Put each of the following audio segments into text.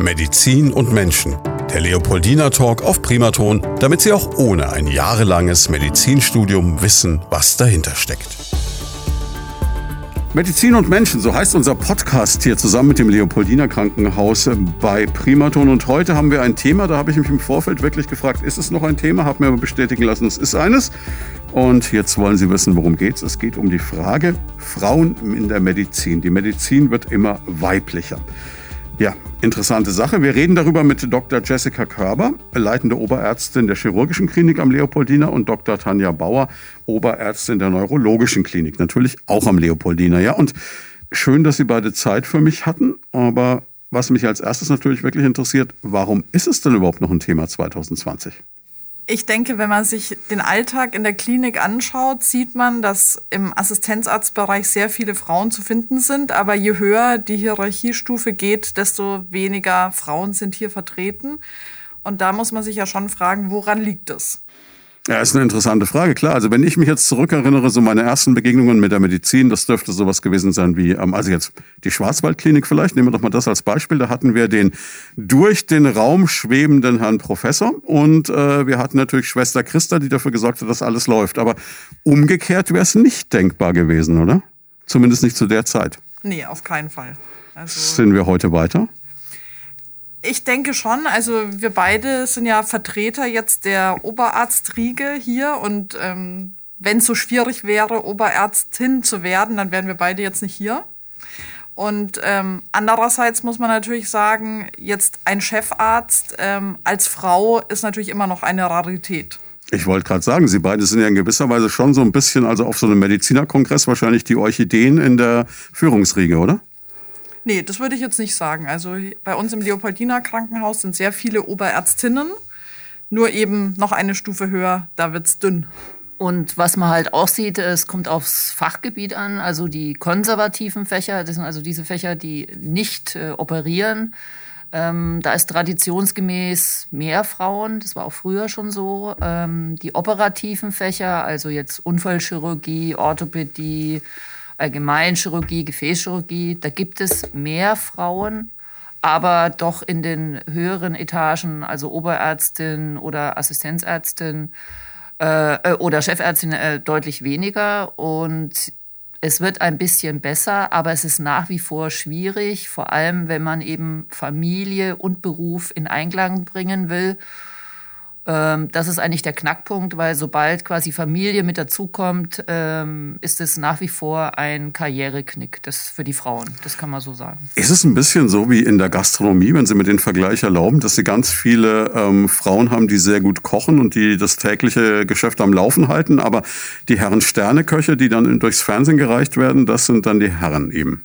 Medizin und Menschen. Der Leopoldina Talk auf Primaton, damit Sie auch ohne ein jahrelanges Medizinstudium wissen, was dahinter steckt. Medizin und Menschen, so heißt unser Podcast hier zusammen mit dem Leopoldina Krankenhaus bei Primaton. Und heute haben wir ein Thema, da habe ich mich im Vorfeld wirklich gefragt, ist es noch ein Thema? Habe mir aber bestätigen lassen, es ist eines. Und jetzt wollen Sie wissen, worum geht es. Es geht um die Frage Frauen in der Medizin. Die Medizin wird immer weiblicher. Ja, interessante Sache. Wir reden darüber mit Dr. Jessica Körber, leitende Oberärztin der chirurgischen Klinik am Leopoldiner und Dr. Tanja Bauer, Oberärztin der neurologischen Klinik, natürlich auch am Leopoldiner. Ja, und schön, dass Sie beide Zeit für mich hatten. Aber was mich als erstes natürlich wirklich interessiert, warum ist es denn überhaupt noch ein Thema 2020? Ich denke, wenn man sich den Alltag in der Klinik anschaut, sieht man, dass im Assistenzarztbereich sehr viele Frauen zu finden sind. Aber je höher die Hierarchiestufe geht, desto weniger Frauen sind hier vertreten. Und da muss man sich ja schon fragen, woran liegt es? Ja, ist eine interessante Frage, klar. Also wenn ich mich jetzt zurückerinnere, so meine ersten Begegnungen mit der Medizin, das dürfte sowas gewesen sein wie, ähm, also jetzt die Schwarzwaldklinik vielleicht, nehmen wir doch mal das als Beispiel. Da hatten wir den durch den Raum schwebenden Herrn Professor und äh, wir hatten natürlich Schwester Christa, die dafür gesorgt hat, dass alles läuft. Aber umgekehrt wäre es nicht denkbar gewesen, oder? Zumindest nicht zu der Zeit. Nee, auf keinen Fall. Also Sind wir heute weiter? Ich denke schon. Also wir beide sind ja Vertreter jetzt der Oberarztriege hier und ähm, wenn es so schwierig wäre, Oberärztin zu werden, dann wären wir beide jetzt nicht hier. Und ähm, andererseits muss man natürlich sagen, jetzt ein Chefarzt ähm, als Frau ist natürlich immer noch eine Rarität. Ich wollte gerade sagen, Sie beide sind ja in gewisser Weise schon so ein bisschen, also auf so einem Medizinerkongress wahrscheinlich die Orchideen in der Führungsriege, oder? Nee, das würde ich jetzt nicht sagen. Also bei uns im Leopoldiner Krankenhaus sind sehr viele Oberärztinnen, nur eben noch eine Stufe höher, da wird es dünn. Und was man halt auch sieht, es kommt aufs Fachgebiet an, also die konservativen Fächer, das sind also diese Fächer, die nicht äh, operieren. Ähm, da ist traditionsgemäß mehr Frauen, das war auch früher schon so. Ähm, die operativen Fächer, also jetzt Unfallchirurgie, Orthopädie, Allgemeinchirurgie, Gefäßchirurgie, da gibt es mehr Frauen, aber doch in den höheren Etagen, also Oberärztin oder Assistenzärztin äh, äh, oder Chefärztin, äh, deutlich weniger. Und es wird ein bisschen besser, aber es ist nach wie vor schwierig, vor allem wenn man eben Familie und Beruf in Einklang bringen will. Ähm, das ist eigentlich der Knackpunkt, weil sobald quasi Familie mit dazukommt, ähm, ist es nach wie vor ein Karriereknick das für die Frauen. Das kann man so sagen. Ist es ein bisschen so wie in der Gastronomie, wenn Sie mir den Vergleich erlauben, dass Sie ganz viele ähm, Frauen haben, die sehr gut kochen und die das tägliche Geschäft am Laufen halten, aber die Herren Sterneköche, die dann durchs Fernsehen gereicht werden, das sind dann die Herren eben.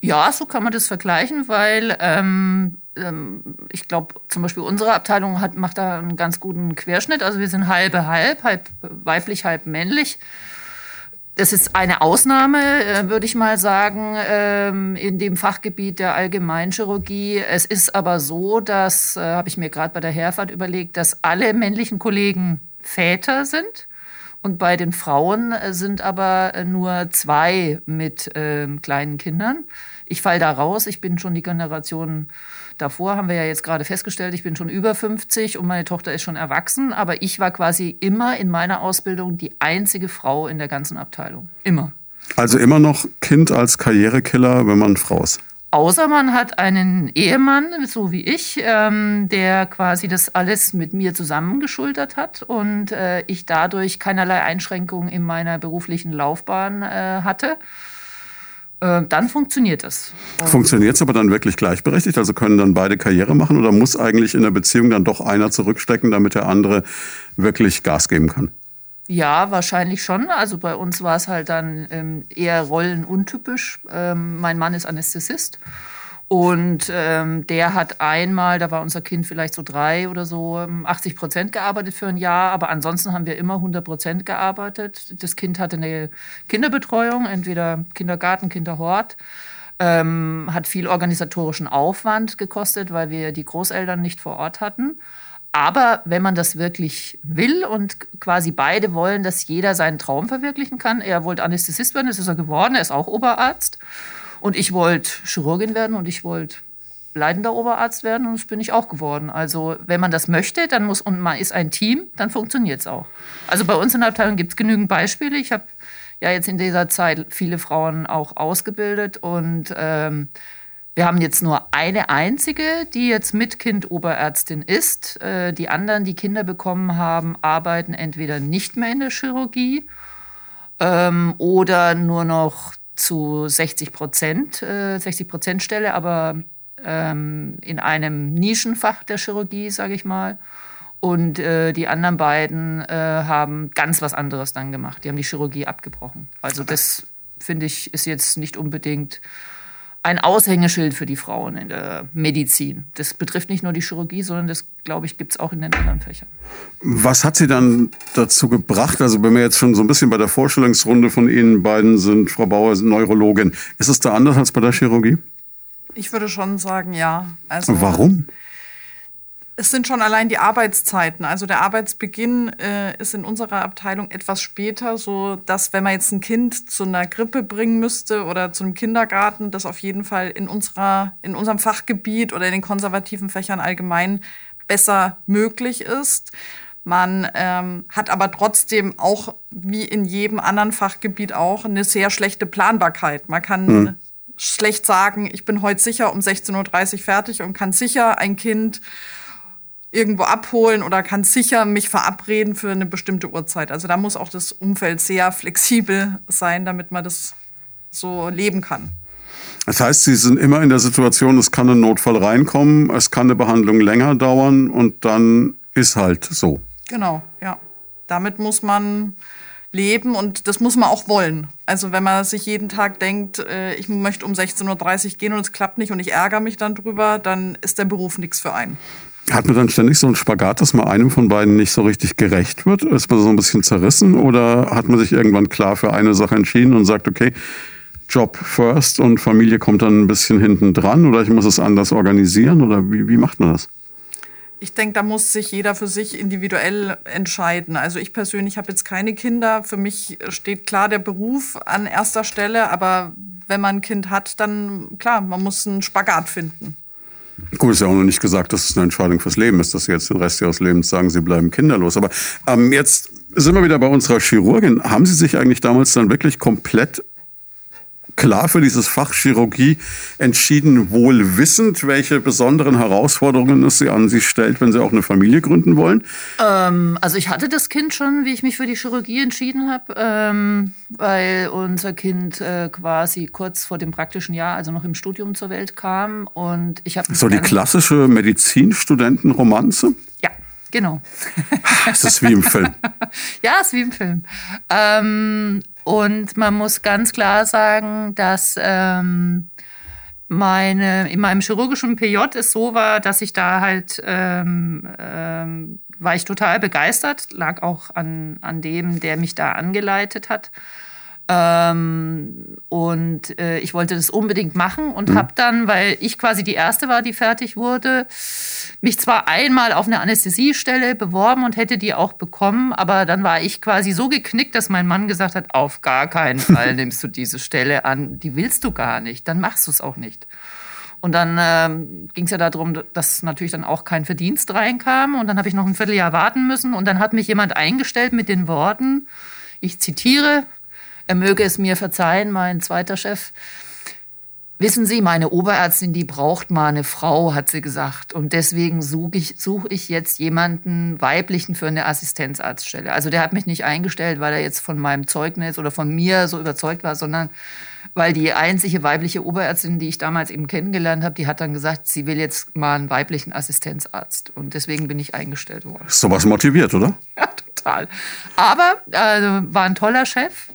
Ja, so kann man das vergleichen, weil ähm, ähm, ich glaube, zum Beispiel unsere Abteilung hat, macht da einen ganz guten Querschnitt. Also wir sind halbe halb, halb weiblich, halb männlich. Das ist eine Ausnahme, äh, würde ich mal sagen, ähm, in dem Fachgebiet der Allgemeinchirurgie. Es ist aber so, dass, äh, habe ich mir gerade bei der Herfahrt überlegt, dass alle männlichen Kollegen Väter sind. Und bei den Frauen äh, sind aber nur zwei mit ähm, kleinen Kindern. Ich falle da raus. Ich bin schon die Generation Davor haben wir ja jetzt gerade festgestellt, ich bin schon über 50 und meine Tochter ist schon erwachsen, aber ich war quasi immer in meiner Ausbildung die einzige Frau in der ganzen Abteilung. Immer. Also immer noch Kind als Karrierekiller, wenn man Frau ist. Außer man hat einen Ehemann, so wie ich, ähm, der quasi das alles mit mir zusammengeschultert hat und äh, ich dadurch keinerlei Einschränkungen in meiner beruflichen Laufbahn äh, hatte. Äh, dann funktioniert es. Funktioniert es aber dann wirklich gleichberechtigt? Also können dann beide Karriere machen oder muss eigentlich in der Beziehung dann doch einer zurückstecken, damit der andere wirklich Gas geben kann? Ja, wahrscheinlich schon. Also bei uns war es halt dann ähm, eher rollenuntypisch. Ähm, mein Mann ist Anästhesist und ähm, der hat einmal, da war unser Kind vielleicht so drei oder so, 80 ähm, Prozent gearbeitet für ein Jahr. Aber ansonsten haben wir immer 100 Prozent gearbeitet. Das Kind hatte eine Kinderbetreuung, entweder Kindergarten, Kinderhort. Ähm, hat viel organisatorischen Aufwand gekostet, weil wir die Großeltern nicht vor Ort hatten. Aber wenn man das wirklich will und quasi beide wollen, dass jeder seinen Traum verwirklichen kann, er wollte Anästhesist werden, das ist er geworden, er ist auch Oberarzt. Und ich wollte Chirurgin werden und ich wollte leitender Oberarzt werden und das bin ich auch geworden. Also wenn man das möchte, dann muss und man ist ein Team, dann funktioniert es auch. Also bei uns in der Abteilung gibt es genügend Beispiele. Ich habe ja jetzt in dieser Zeit viele Frauen auch ausgebildet und ähm, wir haben jetzt nur eine einzige, die jetzt mit Kind Oberärztin ist. Äh, die anderen, die Kinder bekommen haben, arbeiten entweder nicht mehr in der Chirurgie ähm, oder nur noch zu 60 Prozent, äh, 60 Prozent Stelle, aber ähm, in einem Nischenfach der Chirurgie, sage ich mal. Und äh, die anderen beiden äh, haben ganz was anderes dann gemacht. Die haben die Chirurgie abgebrochen. Also das finde ich ist jetzt nicht unbedingt ein Aushängeschild für die Frauen in der Medizin. Das betrifft nicht nur die Chirurgie, sondern das, glaube ich, gibt es auch in den anderen Fächern. Was hat Sie dann dazu gebracht? Also wenn wir jetzt schon so ein bisschen bei der Vorstellungsrunde von Ihnen beiden sind, Frau Bauer ist Neurologin, ist es da anders als bei der Chirurgie? Ich würde schon sagen, ja. Also, Warum? Es sind schon allein die Arbeitszeiten. Also der Arbeitsbeginn äh, ist in unserer Abteilung etwas später, so dass wenn man jetzt ein Kind zu einer Grippe bringen müsste oder zu einem Kindergarten, das auf jeden Fall in unserer in unserem Fachgebiet oder in den konservativen Fächern allgemein besser möglich ist. Man ähm, hat aber trotzdem auch wie in jedem anderen Fachgebiet auch eine sehr schlechte Planbarkeit. Man kann mhm. schlecht sagen, ich bin heute sicher um 16.30 Uhr fertig und kann sicher ein Kind irgendwo abholen oder kann sicher mich verabreden für eine bestimmte Uhrzeit. Also da muss auch das Umfeld sehr flexibel sein, damit man das so leben kann. Das heißt, Sie sind immer in der Situation, es kann ein Notfall reinkommen, es kann eine Behandlung länger dauern und dann ist halt so. Genau, ja. Damit muss man leben und das muss man auch wollen. Also wenn man sich jeden Tag denkt, äh, ich möchte um 16.30 Uhr gehen und es klappt nicht und ich ärgere mich dann drüber, dann ist der Beruf nichts für einen. Hat man dann ständig so einen Spagat, dass man einem von beiden nicht so richtig gerecht wird? Ist man so ein bisschen zerrissen oder hat man sich irgendwann klar für eine Sache entschieden und sagt, okay, Job first und Familie kommt dann ein bisschen hinten dran oder ich muss es anders organisieren oder wie, wie macht man das? Ich denke, da muss sich jeder für sich individuell entscheiden. Also ich persönlich habe jetzt keine Kinder. Für mich steht klar der Beruf an erster Stelle. Aber wenn man ein Kind hat, dann klar, man muss einen Spagat finden. Gut, ist ja auch noch nicht gesagt, dass es eine Entscheidung fürs Leben ist, dass Sie jetzt den Rest Ihres Lebens sagen, Sie bleiben kinderlos. Aber ähm, jetzt sind wir wieder bei unserer Chirurgin. Haben Sie sich eigentlich damals dann wirklich komplett klar für dieses Fach Chirurgie entschieden, wohl wissend, welche besonderen Herausforderungen es sie an sich stellt, wenn sie auch eine Familie gründen wollen? Ähm, also ich hatte das Kind schon, wie ich mich für die Chirurgie entschieden habe, ähm, weil unser Kind äh, quasi kurz vor dem praktischen Jahr, also noch im Studium zur Welt kam und ich habe so die klassische Medizinstudentenromanze. Ja. Genau. Es ist wie im Film. ja, es ist wie im Film. Ähm, und man muss ganz klar sagen, dass ähm, meine, in meinem chirurgischen PJ es so war, dass ich da halt, ähm, ähm, war ich total begeistert, lag auch an, an dem, der mich da angeleitet hat. Ähm, und äh, ich wollte das unbedingt machen und mhm. habe dann, weil ich quasi die erste war, die fertig wurde, mich zwar einmal auf eine Anästhesiestelle beworben und hätte die auch bekommen, aber dann war ich quasi so geknickt, dass mein Mann gesagt hat, auf gar keinen Fall nimmst du diese Stelle an, die willst du gar nicht, dann machst du es auch nicht. Und dann ähm, ging es ja darum, dass natürlich dann auch kein Verdienst reinkam. Und dann habe ich noch ein Vierteljahr warten müssen. Und dann hat mich jemand eingestellt mit den Worten, ich zitiere, er möge es mir verzeihen, mein zweiter Chef. Wissen Sie, meine Oberärztin, die braucht mal eine Frau, hat sie gesagt. Und deswegen suche ich, such ich jetzt jemanden weiblichen für eine Assistenzarztstelle. Also der hat mich nicht eingestellt, weil er jetzt von meinem Zeugnis oder von mir so überzeugt war, sondern weil die einzige weibliche Oberärztin, die ich damals eben kennengelernt habe, die hat dann gesagt, sie will jetzt mal einen weiblichen Assistenzarzt. Und deswegen bin ich eingestellt worden. Sowas motiviert, oder? Ja, total. Aber äh, war ein toller Chef.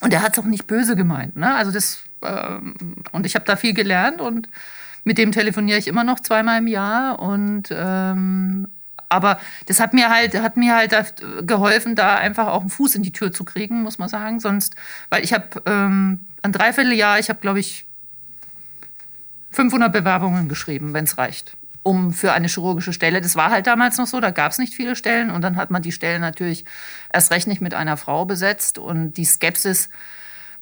Und er hat es auch nicht böse gemeint. Ne? Also das, und ich habe da viel gelernt und mit dem telefoniere ich immer noch zweimal im Jahr. Und ähm, aber das hat mir halt, hat mir halt geholfen, da einfach auch einen Fuß in die Tür zu kriegen, muss man sagen. Sonst, weil ich habe ähm, ein Dreivierteljahr, ich habe, glaube ich, 500 Bewerbungen geschrieben, wenn es reicht um für eine chirurgische Stelle. Das war halt damals noch so, da gab es nicht viele Stellen und dann hat man die Stellen natürlich erst recht nicht mit einer Frau besetzt und die Skepsis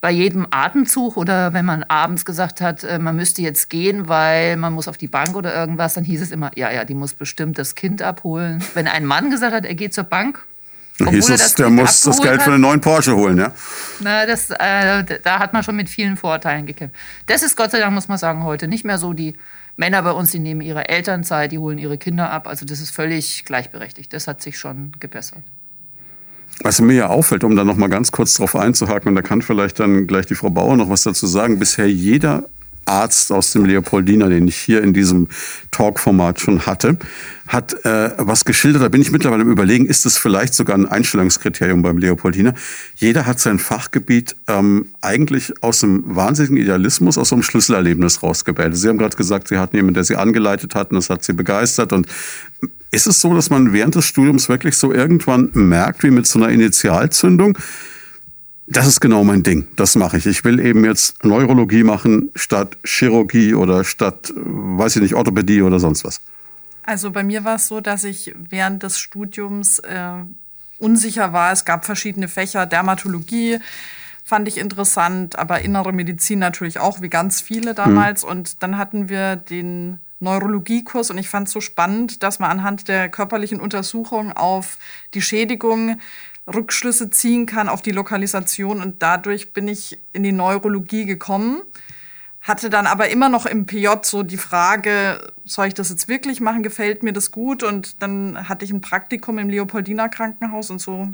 bei jedem Atemzug oder wenn man abends gesagt hat, äh, man müsste jetzt gehen, weil man muss auf die Bank oder irgendwas, dann hieß es immer, ja, ja, die muss bestimmt das Kind abholen. Wenn ein Mann gesagt hat, er geht zur Bank, dann hieß es, der muss das Geld für einen neuen Porsche holen, ja? Na, das, äh, da hat man schon mit vielen Vorteilen gekämpft. Das ist Gott sei Dank, muss man sagen, heute nicht mehr so. Die Männer bei uns, die nehmen ihre Elternzeit, die holen ihre Kinder ab. Also das ist völlig gleichberechtigt. Das hat sich schon gebessert. Was mir ja auffällt, um da noch mal ganz kurz drauf einzuhaken, und da kann vielleicht dann gleich die Frau Bauer noch was dazu sagen, bisher jeder Arzt aus dem Leopoldiner, den ich hier in diesem Talk-Format schon hatte, hat äh, was geschildert. Da bin ich mittlerweile im Überlegen, ist das vielleicht sogar ein Einstellungskriterium beim Leopoldiner? Jeder hat sein Fachgebiet ähm, eigentlich aus einem wahnsinnigen Idealismus, aus einem Schlüsselerlebnis rausgebildet. Sie haben gerade gesagt, Sie hatten jemanden, der Sie angeleitet hat und das hat Sie begeistert. Und ist es so, dass man während des Studiums wirklich so irgendwann merkt, wie mit so einer Initialzündung, das ist genau mein Ding. Das mache ich. Ich will eben jetzt Neurologie machen statt Chirurgie oder statt, weiß ich nicht, Orthopädie oder sonst was. Also bei mir war es so, dass ich während des Studiums äh, unsicher war. Es gab verschiedene Fächer, Dermatologie fand ich interessant, aber innere Medizin natürlich auch, wie ganz viele damals. Hm. Und dann hatten wir den Neurologiekurs und ich fand es so spannend, dass man anhand der körperlichen Untersuchung auf die Schädigung Rückschlüsse ziehen kann auf die Lokalisation. Und dadurch bin ich in die Neurologie gekommen. Hatte dann aber immer noch im PJ so die Frage, soll ich das jetzt wirklich machen? Gefällt mir das gut? Und dann hatte ich ein Praktikum im Leopoldiner Krankenhaus und so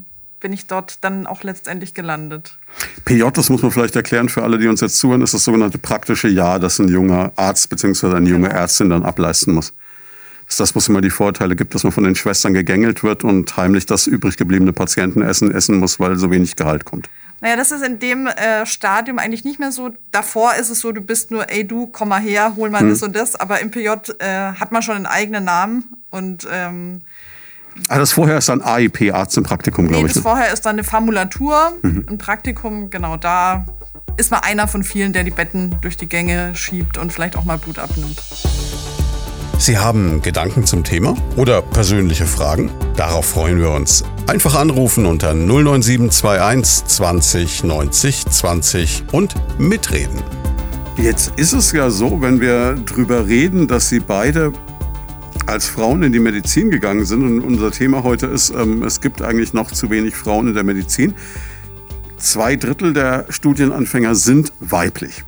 bin ich dort dann auch letztendlich gelandet. PJ, das muss man vielleicht erklären für alle, die uns jetzt zuhören, ist das sogenannte praktische Jahr, das ein junger Arzt bzw. eine junge genau. Ärztin dann ableisten muss ist das, wo es immer die Vorteile gibt, dass man von den Schwestern gegängelt wird und heimlich das übrig gebliebene Patientenessen essen muss, weil so wenig Gehalt kommt. Naja, das ist in dem äh, Stadium eigentlich nicht mehr so. Davor ist es so, du bist nur, ey du, komm mal her, hol mal hm. das und das. Aber im PJ äh, hat man schon einen eigenen Namen und ähm, Ah, das vorher ist dann AIP, Arzt im Praktikum, glaube nee, ich. Das ne? vorher ist dann eine Formulatur, mhm. ein Praktikum, genau, da ist man einer von vielen, der die Betten durch die Gänge schiebt und vielleicht auch mal Blut abnimmt. Sie haben Gedanken zum Thema oder persönliche Fragen? Darauf freuen wir uns. Einfach anrufen unter 09721 20 90 20 und mitreden. Jetzt ist es ja so, wenn wir darüber reden, dass Sie beide als Frauen in die Medizin gegangen sind und unser Thema heute ist, ähm, es gibt eigentlich noch zu wenig Frauen in der Medizin. Zwei Drittel der Studienanfänger sind weiblich.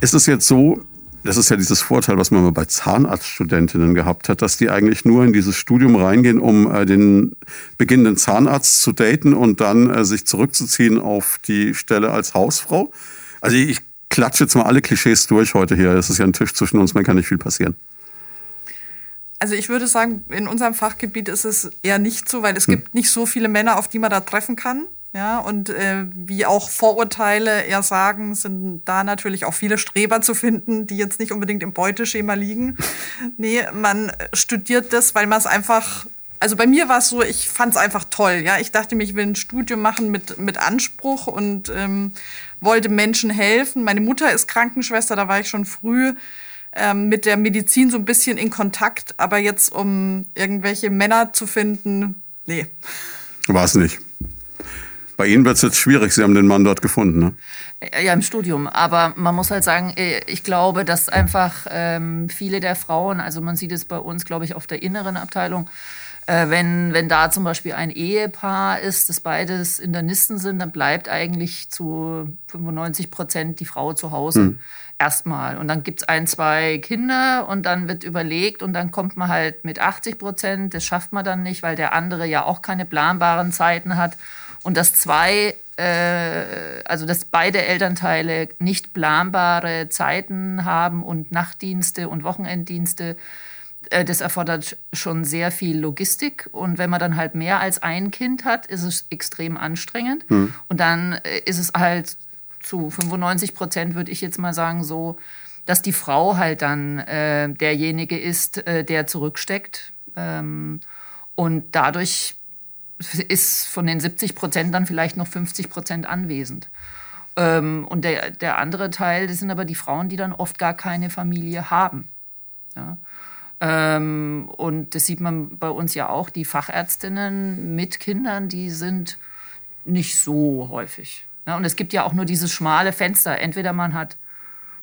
Ist es jetzt so, das ist ja dieses Vorteil, was man mal bei Zahnarztstudentinnen gehabt hat, dass die eigentlich nur in dieses Studium reingehen, um äh, den beginnenden Zahnarzt zu daten und dann äh, sich zurückzuziehen auf die Stelle als Hausfrau. Also ich klatsche jetzt mal alle Klischees durch heute hier. Es ist ja ein Tisch zwischen uns, mir kann nicht viel passieren. Also ich würde sagen, in unserem Fachgebiet ist es eher nicht so, weil es hm. gibt nicht so viele Männer, auf die man da treffen kann. Ja, und äh, wie auch Vorurteile eher sagen, sind da natürlich auch viele Streber zu finden, die jetzt nicht unbedingt im Beuteschema liegen. nee, man studiert das, weil man es einfach also bei mir war es so, ich fand es einfach toll. Ja, ich dachte mir, ich will ein Studium machen mit mit Anspruch und ähm, wollte Menschen helfen. Meine Mutter ist Krankenschwester, da war ich schon früh ähm, mit der Medizin so ein bisschen in Kontakt. Aber jetzt um irgendwelche Männer zu finden, nee. War es nicht. Bei Ihnen wird es jetzt schwierig. Sie haben den Mann dort gefunden, ne? Ja, im Studium. Aber man muss halt sagen, äh, ich glaube, dass einfach ähm, viele der Frauen, also man sieht es bei uns, glaube ich, auf der inneren Abteilung, äh, wenn, wenn da zum Beispiel ein Ehepaar ist, das beides Internisten sind, dann bleibt eigentlich zu 95 Prozent die Frau zu Hause. Hm. Erstmal. Und dann gibt es ein, zwei Kinder und dann wird überlegt und dann kommt man halt mit 80 Prozent. Das schafft man dann nicht, weil der andere ja auch keine planbaren Zeiten hat und dass zwei, äh, also dass beide Elternteile nicht planbare Zeiten haben und Nachtdienste und Wochenenddienste, äh, das erfordert schon sehr viel Logistik. Und wenn man dann halt mehr als ein Kind hat, ist es extrem anstrengend. Hm. Und dann äh, ist es halt zu 95 Prozent, würde ich jetzt mal sagen, so, dass die Frau halt dann äh, derjenige ist, äh, der zurücksteckt. Ähm, und dadurch ist von den 70 Prozent dann vielleicht noch 50 Prozent anwesend. Ähm, und der, der andere Teil, das sind aber die Frauen, die dann oft gar keine Familie haben. Ja. Ähm, und das sieht man bei uns ja auch, die Fachärztinnen mit Kindern, die sind nicht so häufig. Ja, und es gibt ja auch nur dieses schmale Fenster. Entweder man hat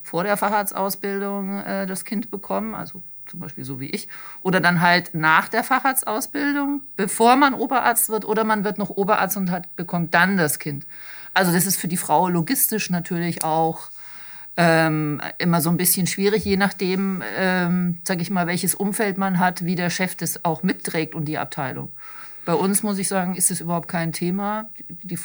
vor der Facharztausbildung äh, das Kind bekommen, also zum Beispiel so wie ich, oder dann halt nach der Facharztausbildung, bevor man Oberarzt wird, oder man wird noch Oberarzt und hat, bekommt dann das Kind. Also das ist für die Frau logistisch natürlich auch ähm, immer so ein bisschen schwierig, je nachdem, ähm, sage ich mal, welches Umfeld man hat, wie der Chef das auch mitträgt und die Abteilung. Bei uns muss ich sagen, ist das überhaupt kein Thema. Die,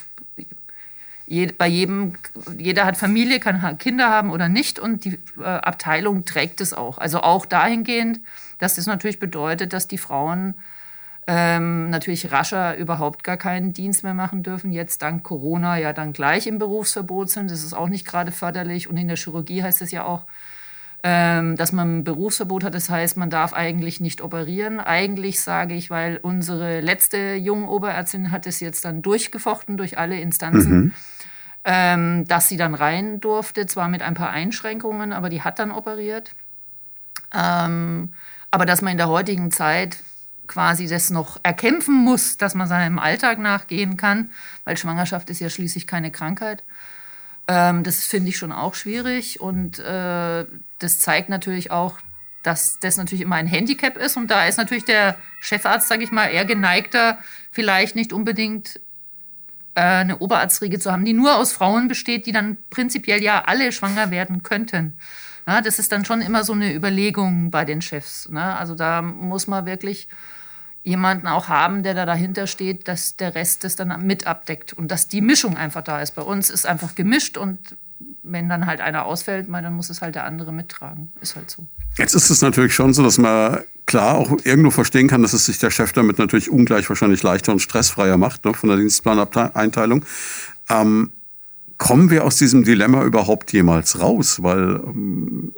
bei jedem, jeder hat Familie, kann Kinder haben oder nicht und die äh, Abteilung trägt es auch. Also auch dahingehend, dass das natürlich bedeutet, dass die Frauen ähm, natürlich rascher überhaupt gar keinen Dienst mehr machen dürfen. Jetzt dank Corona ja dann gleich im Berufsverbot sind. Das ist auch nicht gerade förderlich. Und in der Chirurgie heißt es ja auch, ähm, dass man ein Berufsverbot hat. Das heißt, man darf eigentlich nicht operieren. Eigentlich sage ich, weil unsere letzte junge Oberärztin hat es jetzt dann durchgefochten durch alle Instanzen. Mhm. Ähm, dass sie dann rein durfte, zwar mit ein paar Einschränkungen, aber die hat dann operiert. Ähm, aber dass man in der heutigen Zeit quasi das noch erkämpfen muss, dass man seinem Alltag nachgehen kann, weil Schwangerschaft ist ja schließlich keine Krankheit. Ähm, das finde ich schon auch schwierig und äh, das zeigt natürlich auch, dass das natürlich immer ein Handicap ist und da ist natürlich der Chefarzt, sage ich mal, eher geneigter, vielleicht nicht unbedingt eine Oberarztriege zu haben, die nur aus Frauen besteht, die dann prinzipiell ja alle schwanger werden könnten. Ja, das ist dann schon immer so eine Überlegung bei den Chefs. Ne? Also da muss man wirklich jemanden auch haben, der da dahinter steht, dass der Rest das dann mit abdeckt und dass die Mischung einfach da ist. Bei uns ist einfach gemischt und wenn dann halt einer ausfällt, dann muss es halt der andere mittragen. Ist halt so. Jetzt ist es natürlich schon so, dass man klar auch irgendwo verstehen kann, dass es sich der Chef damit natürlich ungleich wahrscheinlich leichter und stressfreier macht, ne, von der Dienstplaneinteilung. Ähm, kommen wir aus diesem Dilemma überhaupt jemals raus? Weil ähm,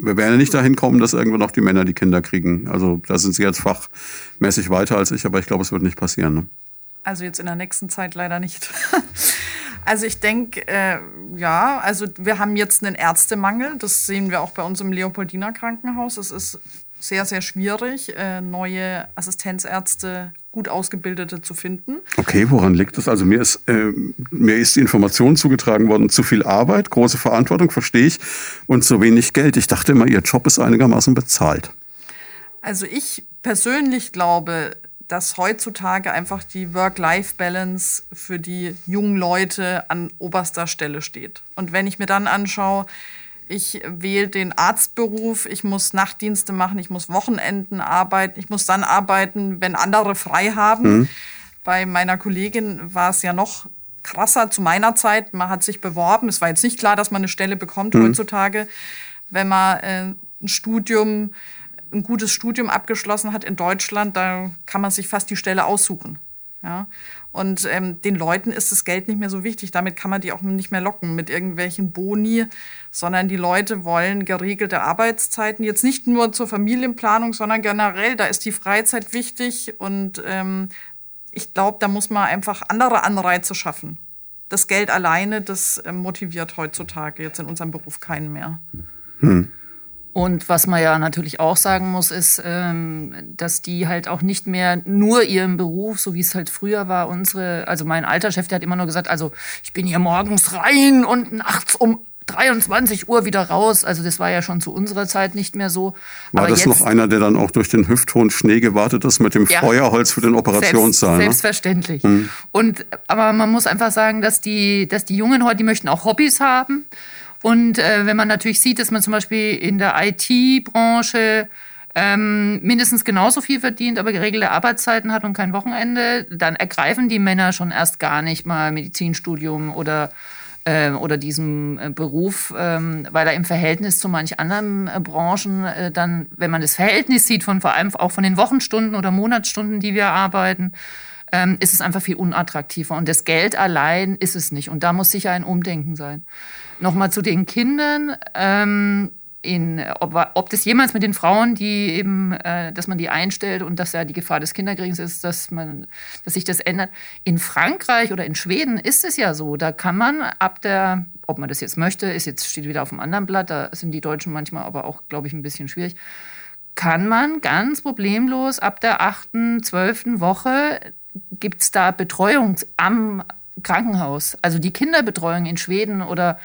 wir werden ja nicht dahin kommen, dass irgendwann noch die Männer die Kinder kriegen. Also da sind sie jetzt fachmäßig weiter als ich, aber ich glaube, es wird nicht passieren. Ne? Also jetzt in der nächsten Zeit leider nicht. also ich denke, äh, ja, also wir haben jetzt einen Ärztemangel. Das sehen wir auch bei uns im Leopoldiner Krankenhaus. Es ist sehr, sehr schwierig, äh, neue Assistenzärzte, gut ausgebildete zu finden. Okay, woran liegt das? Also mir ist, äh, mir ist die Information zugetragen worden, zu viel Arbeit, große Verantwortung, verstehe ich, und zu wenig Geld. Ich dachte immer, Ihr Job ist einigermaßen bezahlt. Also ich persönlich glaube, dass heutzutage einfach die Work-Life-Balance für die jungen Leute an oberster Stelle steht. Und wenn ich mir dann anschaue, ich wähle den Arztberuf, ich muss Nachtdienste machen, ich muss Wochenenden arbeiten, ich muss dann arbeiten, wenn andere frei haben. Mhm. Bei meiner Kollegin war es ja noch krasser zu meiner Zeit. Man hat sich beworben. Es war jetzt nicht klar, dass man eine Stelle bekommt mhm. heutzutage. Wenn man äh, ein Studium, ein gutes Studium abgeschlossen hat in Deutschland, da kann man sich fast die Stelle aussuchen. Ja? Und ähm, den Leuten ist das Geld nicht mehr so wichtig. Damit kann man die auch nicht mehr locken mit irgendwelchen Boni, sondern die Leute wollen geregelte Arbeitszeiten. Jetzt nicht nur zur Familienplanung, sondern generell. Da ist die Freizeit wichtig. Und ähm, ich glaube, da muss man einfach andere Anreize schaffen. Das Geld alleine, das ähm, motiviert heutzutage jetzt in unserem Beruf keinen mehr. Hm. Und was man ja natürlich auch sagen muss, ist, ähm, dass die halt auch nicht mehr nur ihren Beruf, so wie es halt früher war, unsere, also mein alter Chef, der hat immer nur gesagt, also ich bin hier morgens rein und nachts um 23 Uhr wieder raus. Also das war ja schon zu unserer Zeit nicht mehr so. War Aber das noch einer, der dann auch durch den hüfthohen Schnee gewartet ist mit dem ja, Feuerholz für den Operationssaal? Selbst, ne? Selbstverständlich. Hm. Und aber man muss einfach sagen, dass die, dass die Jungen heute, die möchten auch Hobbys haben. Und äh, wenn man natürlich sieht, dass man zum Beispiel in der IT-Branche ähm, mindestens genauso viel verdient, aber geregelte Arbeitszeiten hat und kein Wochenende, dann ergreifen die Männer schon erst gar nicht mal Medizinstudium oder äh, oder diesem äh, Beruf, ähm, weil er im Verhältnis zu manch anderen äh, Branchen äh, dann, wenn man das Verhältnis sieht von vor allem auch von den Wochenstunden oder Monatsstunden, die wir arbeiten, ähm, ist es einfach viel unattraktiver. Und das Geld allein ist es nicht. Und da muss sicher ein Umdenken sein. Nochmal zu den Kindern. Ähm, in, ob, ob, das jemals mit den Frauen, die eben, äh, dass man die einstellt und dass ja die Gefahr des Kinderkriegs ist, dass man, dass sich das ändert. In Frankreich oder in Schweden ist es ja so. Da kann man ab der, ob man das jetzt möchte, ist jetzt steht wieder auf dem anderen Blatt. Da sind die Deutschen manchmal aber auch, glaube ich, ein bisschen schwierig. Kann man ganz problemlos ab der achten, zwölften Woche gibt es da Betreuung am Krankenhaus. Also die Kinderbetreuung in Schweden oder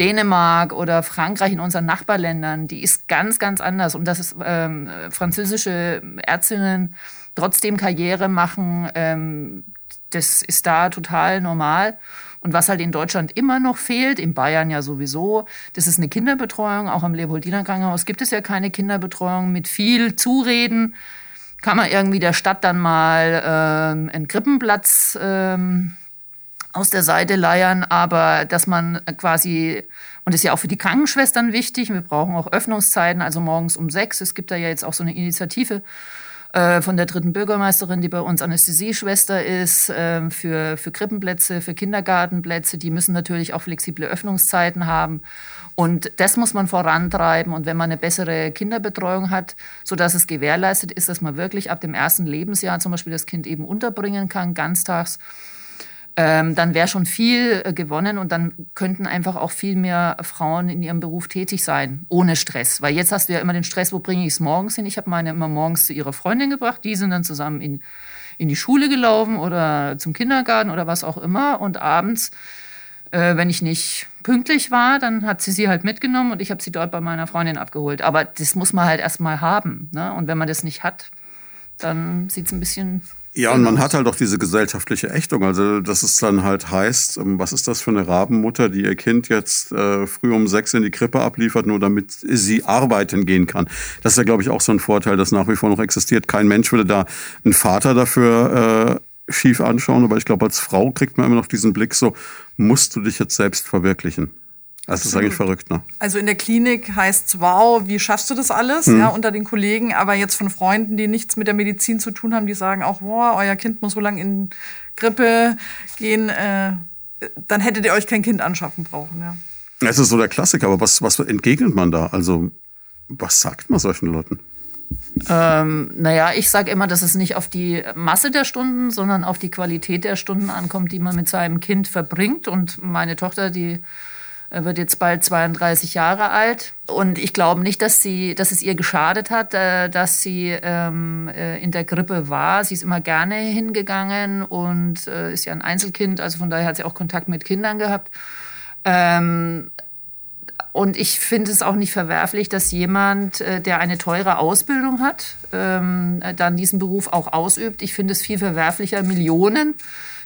Dänemark oder Frankreich in unseren Nachbarländern, die ist ganz, ganz anders. Und dass ähm, französische Ärztinnen trotzdem Karriere machen, ähm, das ist da total normal. Und was halt in Deutschland immer noch fehlt, in Bayern ja sowieso, das ist eine Kinderbetreuung. Auch am Leopoldiner Krankenhaus gibt es ja keine Kinderbetreuung mit viel Zureden. Kann man irgendwie der Stadt dann mal ähm, einen Krippenplatz ähm, aus der Seite leiern, aber dass man quasi, und das ist ja auch für die Krankenschwestern wichtig, wir brauchen auch Öffnungszeiten, also morgens um sechs. Es gibt da ja jetzt auch so eine Initiative äh, von der dritten Bürgermeisterin, die bei uns Anästhesieschwester ist, äh, für, für Krippenplätze, für Kindergartenplätze. Die müssen natürlich auch flexible Öffnungszeiten haben. Und das muss man vorantreiben. Und wenn man eine bessere Kinderbetreuung hat, sodass es gewährleistet ist, dass man wirklich ab dem ersten Lebensjahr zum Beispiel das Kind eben unterbringen kann, ganztags, ähm, dann wäre schon viel äh, gewonnen und dann könnten einfach auch viel mehr Frauen in ihrem Beruf tätig sein, ohne Stress. Weil jetzt hast du ja immer den Stress, wo bringe ich es morgens hin? Ich habe meine immer morgens zu ihrer Freundin gebracht, die sind dann zusammen in, in die Schule gelaufen oder zum Kindergarten oder was auch immer und abends, äh, wenn ich nicht pünktlich war, dann hat sie sie halt mitgenommen und ich habe sie dort bei meiner Freundin abgeholt. Aber das muss man halt erstmal haben. Ne? Und wenn man das nicht hat, dann sieht es ein bisschen ja, und man hat halt auch diese gesellschaftliche Ächtung. Also, dass es dann halt heißt, ähm, was ist das für eine Rabenmutter, die ihr Kind jetzt äh, früh um sechs in die Krippe abliefert, nur damit sie arbeiten gehen kann. Das ist ja, glaube ich, auch so ein Vorteil, das nach wie vor noch existiert. Kein Mensch würde da einen Vater dafür äh, schief anschauen, aber ich glaube, als Frau kriegt man immer noch diesen Blick so, musst du dich jetzt selbst verwirklichen. Das ist eigentlich verrückt, ne? Also in der Klinik heißt es, wow, wie schaffst du das alles, mhm. ja, unter den Kollegen, aber jetzt von Freunden, die nichts mit der Medizin zu tun haben, die sagen auch, wow, euer Kind muss so lange in Grippe gehen, äh, dann hättet ihr euch kein Kind anschaffen brauchen, ja. Es ist so der Klassiker, aber was, was entgegnet man da? Also, was sagt man solchen Leuten? Ähm, naja, ich sage immer, dass es nicht auf die Masse der Stunden, sondern auf die Qualität der Stunden ankommt, die man mit seinem Kind verbringt. Und meine Tochter, die er wird jetzt bald 32 Jahre alt. Und ich glaube nicht, dass, sie, dass es ihr geschadet hat, äh, dass sie ähm, äh, in der Grippe war. Sie ist immer gerne hingegangen und äh, ist ja ein Einzelkind, also von daher hat sie auch Kontakt mit Kindern gehabt. Ähm, und ich finde es auch nicht verwerflich, dass jemand, der eine teure Ausbildung hat, ähm, dann diesen Beruf auch ausübt. Ich finde es viel verwerflicher, Millionen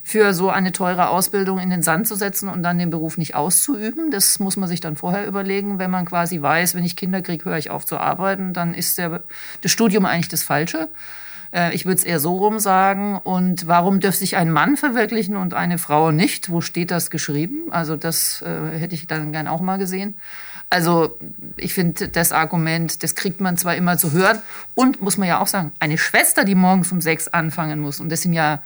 für so eine teure Ausbildung in den Sand zu setzen und dann den Beruf nicht auszuüben. Das muss man sich dann vorher überlegen, wenn man quasi weiß, wenn ich Kinder kriege, höre ich auf zu arbeiten, dann ist der, das Studium eigentlich das Falsche. Äh, ich würde es eher so rum sagen. Und warum dürfte sich ein Mann verwirklichen und eine Frau nicht? Wo steht das geschrieben? Also das äh, hätte ich dann gern auch mal gesehen. Also ich finde das Argument, das kriegt man zwar immer zu hören und muss man ja auch sagen, eine Schwester, die morgens um sechs anfangen muss und das sind ja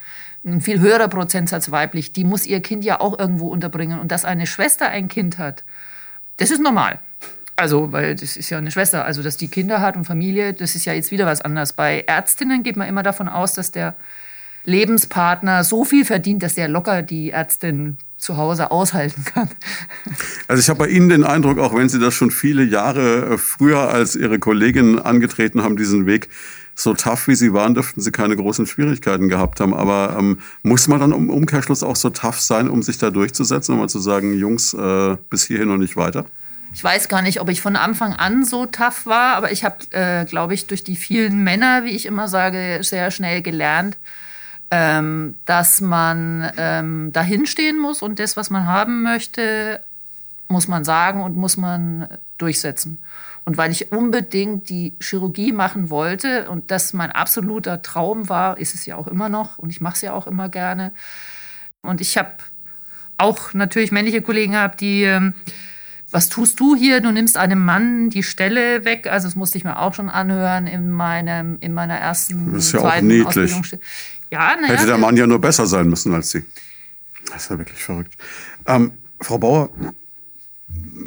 ein viel höherer Prozentsatz weiblich, die muss ihr Kind ja auch irgendwo unterbringen. Und dass eine Schwester ein Kind hat, das ist normal. Also, weil das ist ja eine Schwester. Also, dass die Kinder hat und Familie, das ist ja jetzt wieder was anderes. Bei Ärztinnen geht man immer davon aus, dass der Lebenspartner so viel verdient, dass der locker die Ärztin zu Hause aushalten kann. Also ich habe bei Ihnen den Eindruck, auch wenn Sie das schon viele Jahre äh, früher als Ihre Kolleginnen angetreten haben, diesen Weg, so tough wie sie waren, dürften sie keine großen Schwierigkeiten gehabt haben. Aber ähm, muss man dann im Umkehrschluss auch so tough sein, um sich da durchzusetzen, um mal zu sagen, Jungs, äh, bis hierhin und nicht weiter? Ich weiß gar nicht, ob ich von Anfang an so tough war, aber ich habe, äh, glaube ich, durch die vielen Männer, wie ich immer sage, sehr schnell gelernt, ähm, dass man ähm, dahinstehen muss und das, was man haben möchte, muss man sagen und muss man durchsetzen. Und weil ich unbedingt die Chirurgie machen wollte und das mein absoluter Traum war, ist es ja auch immer noch und ich mache es ja auch immer gerne. Und ich habe auch natürlich männliche Kollegen gehabt, die, ähm, was tust du hier? Du nimmst einem Mann die Stelle weg. Also das musste ich mir auch schon anhören in, meinem, in meiner ersten, das ist ja auch niedlich. Ja, naja, Hätte der Mann ja nur besser sein müssen als sie. Das ist ja wirklich verrückt. Ähm, Frau Bauer,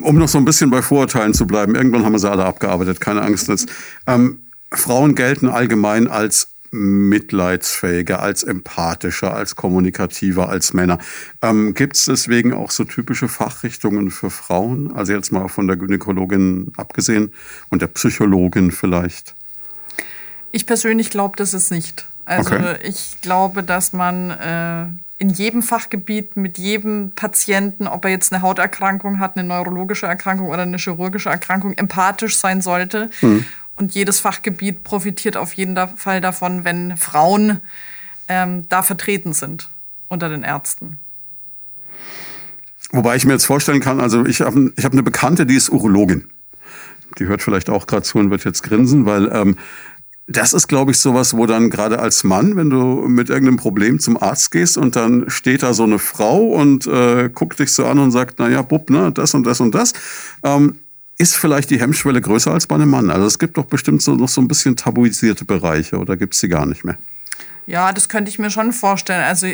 um noch so ein bisschen bei Vorurteilen zu bleiben, irgendwann haben wir sie alle abgearbeitet, keine Angst jetzt. Ähm, Frauen gelten allgemein als mitleidsfähiger, als empathischer, als kommunikativer als Männer. Ähm, Gibt es deswegen auch so typische Fachrichtungen für Frauen? Also jetzt mal von der Gynäkologin abgesehen und der Psychologin vielleicht? Ich persönlich glaube das ist nicht. Also okay. ich glaube, dass man äh, in jedem Fachgebiet mit jedem Patienten, ob er jetzt eine Hauterkrankung hat, eine neurologische Erkrankung oder eine chirurgische Erkrankung, empathisch sein sollte. Mhm. Und jedes Fachgebiet profitiert auf jeden Fall davon, wenn Frauen ähm, da vertreten sind unter den Ärzten. Wobei ich mir jetzt vorstellen kann, also ich habe ich hab eine Bekannte, die ist Urologin. Die hört vielleicht auch gerade zu und wird jetzt grinsen, weil ähm, das ist, glaube ich, sowas, wo dann gerade als Mann, wenn du mit irgendeinem Problem zum Arzt gehst und dann steht da so eine Frau und äh, guckt dich so an und sagt, naja, Bub, ne, das und das und das, ähm, ist vielleicht die Hemmschwelle größer als bei einem Mann. Also es gibt doch bestimmt so, noch so ein bisschen tabuisierte Bereiche oder gibt es sie gar nicht mehr? Ja, das könnte ich mir schon vorstellen. Also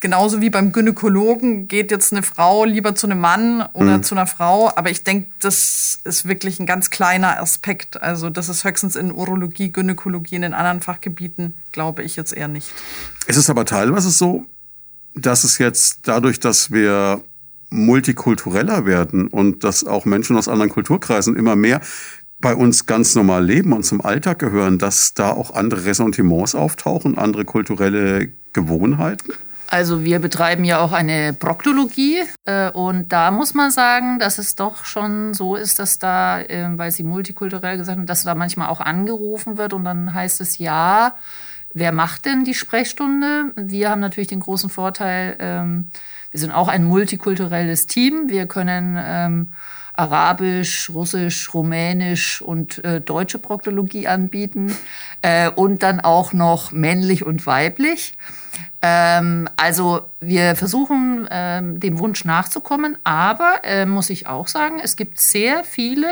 genauso wie beim Gynäkologen geht jetzt eine Frau lieber zu einem Mann oder mhm. zu einer Frau. Aber ich denke, das ist wirklich ein ganz kleiner Aspekt. Also das ist höchstens in Urologie, Gynäkologie, in den anderen Fachgebieten, glaube ich jetzt eher nicht. Es ist aber teilweise so, dass es jetzt dadurch, dass wir multikultureller werden und dass auch Menschen aus anderen Kulturkreisen immer mehr bei uns ganz normal leben und zum Alltag gehören, dass da auch andere Ressentiments auftauchen, andere kulturelle Gewohnheiten? Also wir betreiben ja auch eine Proktologie äh, und da muss man sagen, dass es doch schon so ist, dass da, äh, weil Sie multikulturell gesagt haben, dass da manchmal auch angerufen wird und dann heißt es ja, wer macht denn die Sprechstunde? Wir haben natürlich den großen Vorteil, ähm, wir sind auch ein multikulturelles Team. Wir können ähm, Arabisch, Russisch, Rumänisch und äh, deutsche Proktologie anbieten äh, und dann auch noch männlich und weiblich. Ähm, also wir versuchen ähm, dem Wunsch nachzukommen, aber äh, muss ich auch sagen, es gibt sehr viele,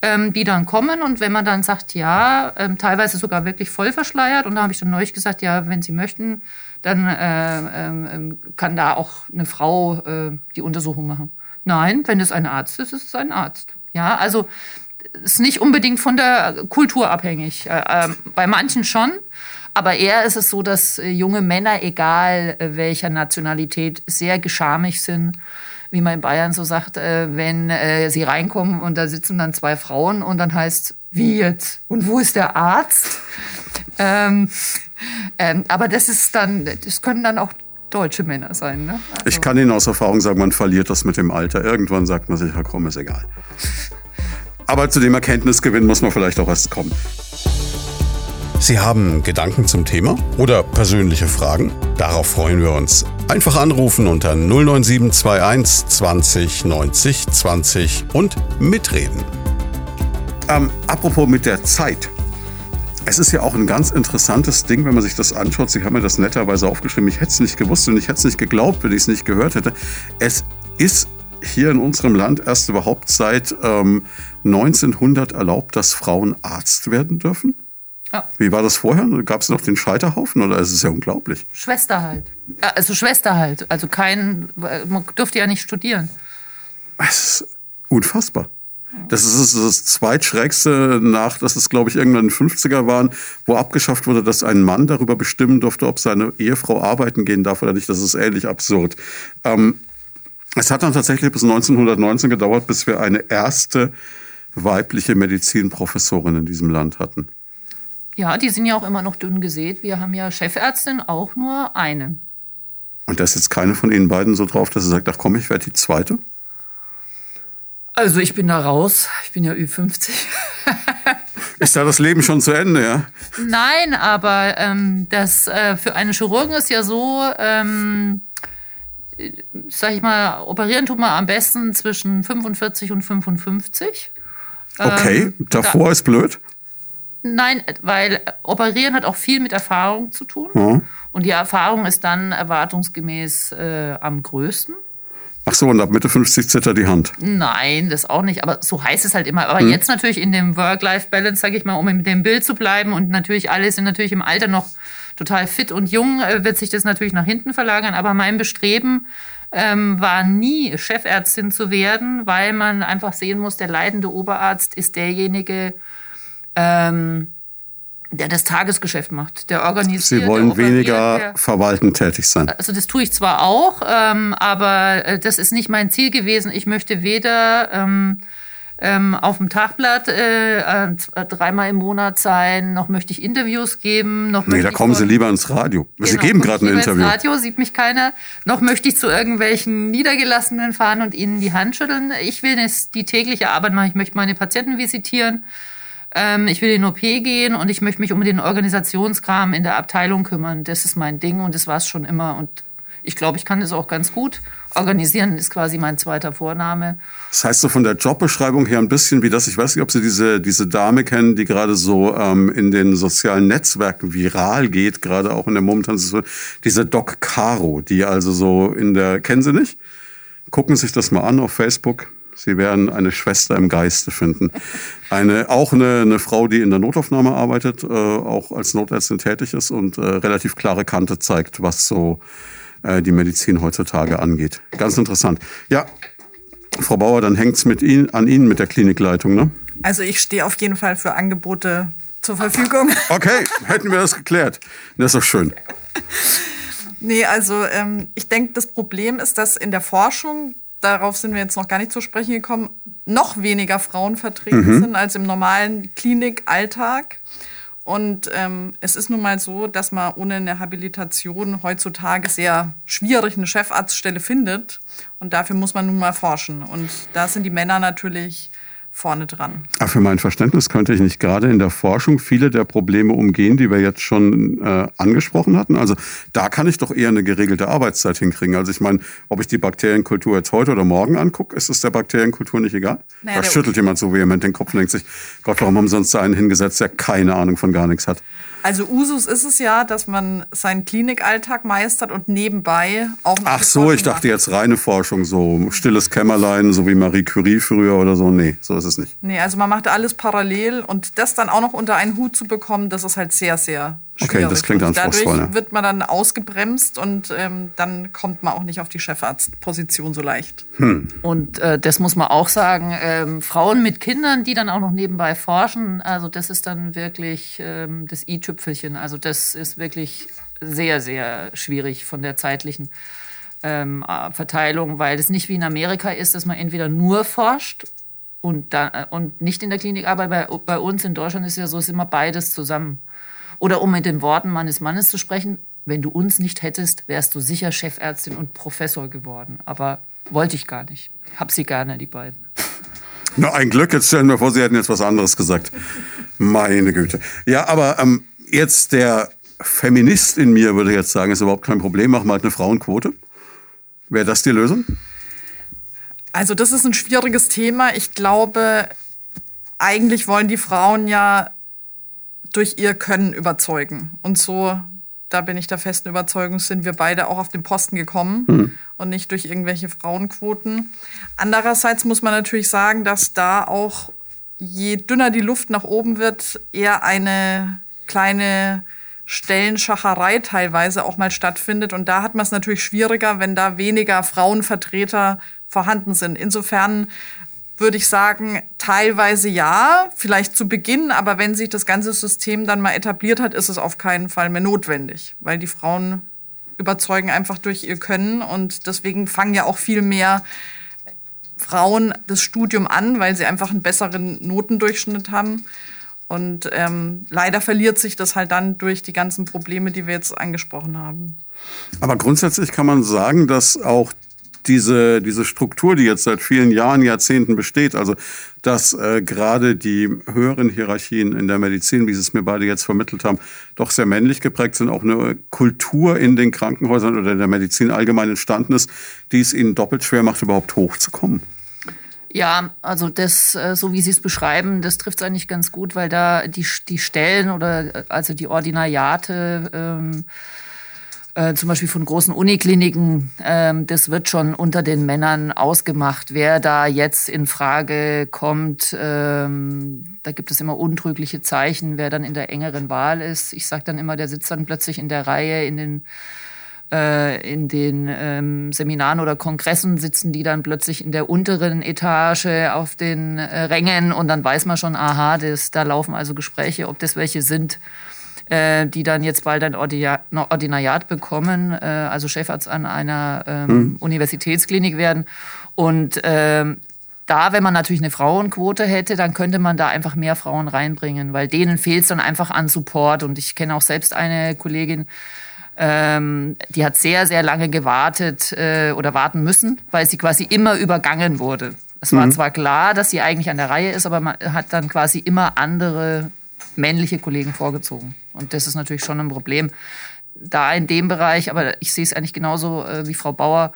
ähm, die dann kommen und wenn man dann sagt, ja, ähm, teilweise sogar wirklich voll verschleiert und da habe ich dann neulich gesagt, ja, wenn Sie möchten, dann äh, ähm, kann da auch eine Frau äh, die Untersuchung machen. Nein, wenn es ein Arzt ist, ist es ein Arzt. Ja, also ist nicht unbedingt von der Kultur abhängig. Äh, äh, bei manchen schon. Aber eher ist es so, dass äh, junge Männer, egal welcher Nationalität, sehr geschamig sind. Wie man in Bayern so sagt, wenn sie reinkommen und da sitzen dann zwei Frauen und dann heißt wie jetzt? Und wo ist der Arzt? ähm, ähm, aber das ist dann, das können dann auch deutsche Männer sein. Ne? Also ich kann Ihnen aus Erfahrung sagen, man verliert das mit dem Alter. Irgendwann sagt man sich, ja komm, ist egal. Aber zu dem Erkenntnisgewinn muss man vielleicht auch erst kommen. Sie haben Gedanken zum Thema oder persönliche Fragen? Darauf freuen wir uns. Einfach anrufen unter 09721 20 90 20 und mitreden. Ähm, apropos mit der Zeit. Es ist ja auch ein ganz interessantes Ding, wenn man sich das anschaut. Sie haben mir das netterweise aufgeschrieben. Ich hätte es nicht gewusst und ich hätte es nicht geglaubt, wenn ich es nicht gehört hätte. Es ist hier in unserem Land erst überhaupt seit ähm, 1900 erlaubt, dass Frauen Arzt werden dürfen. Ja. Wie war das vorher? Gab es noch den Scheiterhaufen oder ist es ja unglaublich? Schwester halt. Also Schwester halt. Also kein, man durfte ja nicht studieren. Es ist unfassbar. Das ist das zweitschrägste nach, das ist, glaube ich, irgendwann in den 50er waren, wo abgeschafft wurde, dass ein Mann darüber bestimmen durfte, ob seine Ehefrau arbeiten gehen darf oder nicht. Das ist ähnlich absurd. Ähm, es hat dann tatsächlich bis 1919 gedauert, bis wir eine erste weibliche Medizinprofessorin in diesem Land hatten. Ja, die sind ja auch immer noch dünn gesät. Wir haben ja Chefärztin auch nur eine. Und da ist jetzt keine von Ihnen beiden so drauf, dass sie sagt, ach komm, ich werde die zweite? Also ich bin da raus. Ich bin ja Ü50. ist da das Leben schon zu Ende, ja? Nein, aber ähm, das äh, für einen Chirurgen ist ja so, ähm, sag ich mal, operieren tut man am besten zwischen 45 und 55. Okay, ähm, davor da, ist blöd. Nein, weil operieren hat auch viel mit Erfahrung zu tun. Mhm. Und die Erfahrung ist dann erwartungsgemäß äh, am größten. Ach so, und ab Mitte 50 zittert die Hand. Nein, das auch nicht. Aber so heißt es halt immer. Aber hm. jetzt natürlich in dem Work-Life-Balance, sage ich mal, um mit dem Bild zu bleiben. Und natürlich alle sind natürlich im Alter noch total fit und jung, äh, wird sich das natürlich nach hinten verlagern. Aber mein Bestreben ähm, war nie, Chefärztin zu werden, weil man einfach sehen muss, der leidende Oberarzt ist derjenige, ähm, der das Tagesgeschäft macht, der organisiert. Sie wollen weniger der, verwaltend tätig sein. Also das tue ich zwar auch, ähm, aber äh, das ist nicht mein Ziel gewesen. Ich möchte weder ähm, ähm, auf dem Tagblatt äh, äh, dreimal im Monat sein, noch möchte ich Interviews geben, noch Nee, da kommen Sie lieber ins Radio. Sie Genau, geben komm gerade ein Interview. Ins Radio sieht mich keiner. Noch möchte ich zu irgendwelchen Niedergelassenen fahren und ihnen die Hand schütteln. Ich will jetzt die tägliche Arbeit machen. Ich möchte meine Patienten visitieren. Ähm, ich will in OP gehen und ich möchte mich um den Organisationskram in der Abteilung kümmern. Das ist mein Ding und das war es schon immer. Und ich glaube, ich kann das auch ganz gut. Organisieren ist quasi mein zweiter Vorname. Das heißt so von der Jobbeschreibung her ein bisschen wie das, ich weiß nicht, ob Sie diese, diese Dame kennen, die gerade so ähm, in den sozialen Netzwerken viral geht, gerade auch in der momentanen Situation, diese Doc Caro, die also so in der, kennen Sie nicht? Gucken Sie sich das mal an auf Facebook. Sie werden eine Schwester im Geiste finden. Eine, auch eine, eine Frau, die in der Notaufnahme arbeitet, äh, auch als Notärztin tätig ist und äh, relativ klare Kante zeigt, was so äh, die Medizin heutzutage angeht. Ganz interessant. Ja, Frau Bauer, dann hängt's mit Ihnen, an Ihnen mit der Klinikleitung, ne? Also ich stehe auf jeden Fall für Angebote zur Verfügung. Okay, hätten wir das geklärt. Das ist doch schön. Nee, also ähm, ich denke, das Problem ist, dass in der Forschung, darauf sind wir jetzt noch gar nicht zu sprechen gekommen, noch weniger Frauen vertreten sind als im normalen Klinikalltag. Und ähm, es ist nun mal so, dass man ohne eine Habilitation heutzutage sehr schwierig eine Chefarztstelle findet. Und dafür muss man nun mal forschen. Und da sind die Männer natürlich vorne dran. Aber für mein Verständnis könnte ich nicht gerade in der Forschung viele der Probleme umgehen, die wir jetzt schon äh, angesprochen hatten. Also da kann ich doch eher eine geregelte Arbeitszeit hinkriegen. Also ich meine, ob ich die Bakterienkultur jetzt heute oder morgen angucke, ist es der Bakterienkultur nicht egal? Naja, da schüttelt jemand so vehement den Kopf und denkt sich, Gott, warum haben sie uns da einen hingesetzt, der keine Ahnung von gar nichts hat? Also Usus ist es ja, dass man seinen Klinikalltag meistert und nebenbei auch noch Ach so, Forschung ich dachte macht. jetzt reine Forschung, so stilles Kämmerlein, so wie Marie Curie früher oder so. Nee, so ist es nicht. Nee, also man macht alles parallel und das dann auch noch unter einen Hut zu bekommen, das ist halt sehr, sehr. Okay, das klingt und anspruchsvoll, Dadurch ne? wird man dann ausgebremst und ähm, dann kommt man auch nicht auf die Chefarztposition so leicht. Und äh, das muss man auch sagen, ähm, Frauen mit Kindern, die dann auch noch nebenbei forschen, also das ist dann wirklich ähm, das i-Tüpfelchen. Also das ist wirklich sehr, sehr schwierig von der zeitlichen ähm, äh, Verteilung, weil es nicht wie in Amerika ist, dass man entweder nur forscht und, da, und nicht in der Klinik arbeitet. Bei, bei uns in Deutschland ist ja so, es ist immer beides zusammen. Oder um mit den Worten meines Mannes zu sprechen, wenn du uns nicht hättest, wärst du sicher Chefärztin und Professor geworden. Aber wollte ich gar nicht. Hab sie gerne, die beiden. Na, ein Glück, jetzt stellen wir vor, Sie hätten jetzt was anderes gesagt. Meine Güte. Ja, aber ähm, jetzt der Feminist in mir würde jetzt sagen, ist überhaupt kein Problem, machen wir halt eine Frauenquote. Wäre das die Lösung? Also das ist ein schwieriges Thema. Ich glaube, eigentlich wollen die Frauen ja durch ihr Können überzeugen. Und so, da bin ich der festen Überzeugung, sind wir beide auch auf den Posten gekommen und nicht durch irgendwelche Frauenquoten. Andererseits muss man natürlich sagen, dass da auch, je dünner die Luft nach oben wird, eher eine kleine Stellenschacherei teilweise auch mal stattfindet. Und da hat man es natürlich schwieriger, wenn da weniger Frauenvertreter vorhanden sind. Insofern würde ich sagen, teilweise ja, vielleicht zu Beginn, aber wenn sich das ganze System dann mal etabliert hat, ist es auf keinen Fall mehr notwendig, weil die Frauen überzeugen einfach durch ihr Können und deswegen fangen ja auch viel mehr Frauen das Studium an, weil sie einfach einen besseren Notendurchschnitt haben. Und ähm, leider verliert sich das halt dann durch die ganzen Probleme, die wir jetzt angesprochen haben. Aber grundsätzlich kann man sagen, dass auch diese, diese Struktur, die jetzt seit vielen Jahren, Jahrzehnten besteht, also dass äh, gerade die höheren Hierarchien in der Medizin, wie Sie es mir beide jetzt vermittelt haben, doch sehr männlich geprägt sind, auch eine Kultur in den Krankenhäusern oder in der Medizin allgemein entstanden ist, die es ihnen doppelt schwer macht, überhaupt hochzukommen. Ja, also das, äh, so wie Sie es beschreiben, das trifft es eigentlich ganz gut, weil da die, die Stellen oder äh, also die Ordinariate ähm, äh, zum Beispiel von großen Unikliniken, ähm, das wird schon unter den Männern ausgemacht, wer da jetzt in Frage kommt. Ähm, da gibt es immer untrügliche Zeichen, wer dann in der engeren Wahl ist. Ich sage dann immer, der sitzt dann plötzlich in der Reihe in den äh, in den ähm, Seminaren oder Kongressen sitzen die dann plötzlich in der unteren Etage auf den äh, Rängen und dann weiß man schon, aha, das, da laufen also Gespräche, ob das welche sind, äh, die dann jetzt bald ein Ordia- Ordinariat bekommen, äh, also Chefarzt an einer ähm, Universitätsklinik werden. Und ähm, da, wenn man natürlich eine Frauenquote hätte, dann könnte man da einfach mehr Frauen reinbringen, weil denen fehlt es dann einfach an Support. Und ich kenne auch selbst eine Kollegin, ähm, die hat sehr, sehr lange gewartet äh, oder warten müssen, weil sie quasi immer übergangen wurde. Es war mhm. zwar klar, dass sie eigentlich an der Reihe ist, aber man hat dann quasi immer andere männliche Kollegen vorgezogen. Und das ist natürlich schon ein Problem. Da in dem Bereich, aber ich sehe es eigentlich genauso äh, wie Frau Bauer,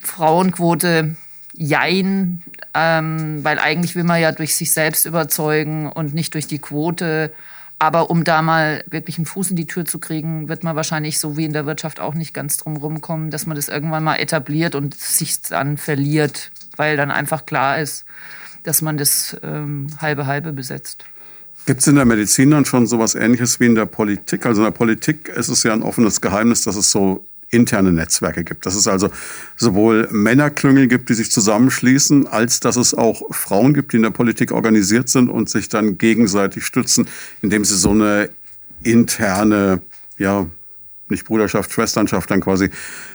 Frauenquote, jein, ähm, weil eigentlich will man ja durch sich selbst überzeugen und nicht durch die Quote. Aber um da mal wirklich einen Fuß in die Tür zu kriegen, wird man wahrscheinlich so wie in der Wirtschaft auch nicht ganz drum rumkommen, dass man das irgendwann mal etabliert und sich dann verliert, weil dann einfach klar ist, dass man das ähm, halbe halbe besetzt. Gibt es in der Medizin dann schon sowas Ähnliches wie in der Politik? Also in der Politik ist es ja ein offenes Geheimnis, dass es so interne Netzwerke gibt. Dass es also sowohl Männerklüngel gibt, die sich zusammenschließen, als dass es auch Frauen gibt, die in der Politik organisiert sind und sich dann gegenseitig stützen, indem sie so eine interne, ja, nicht Bruderschaft, Schwesternschaft dann quasi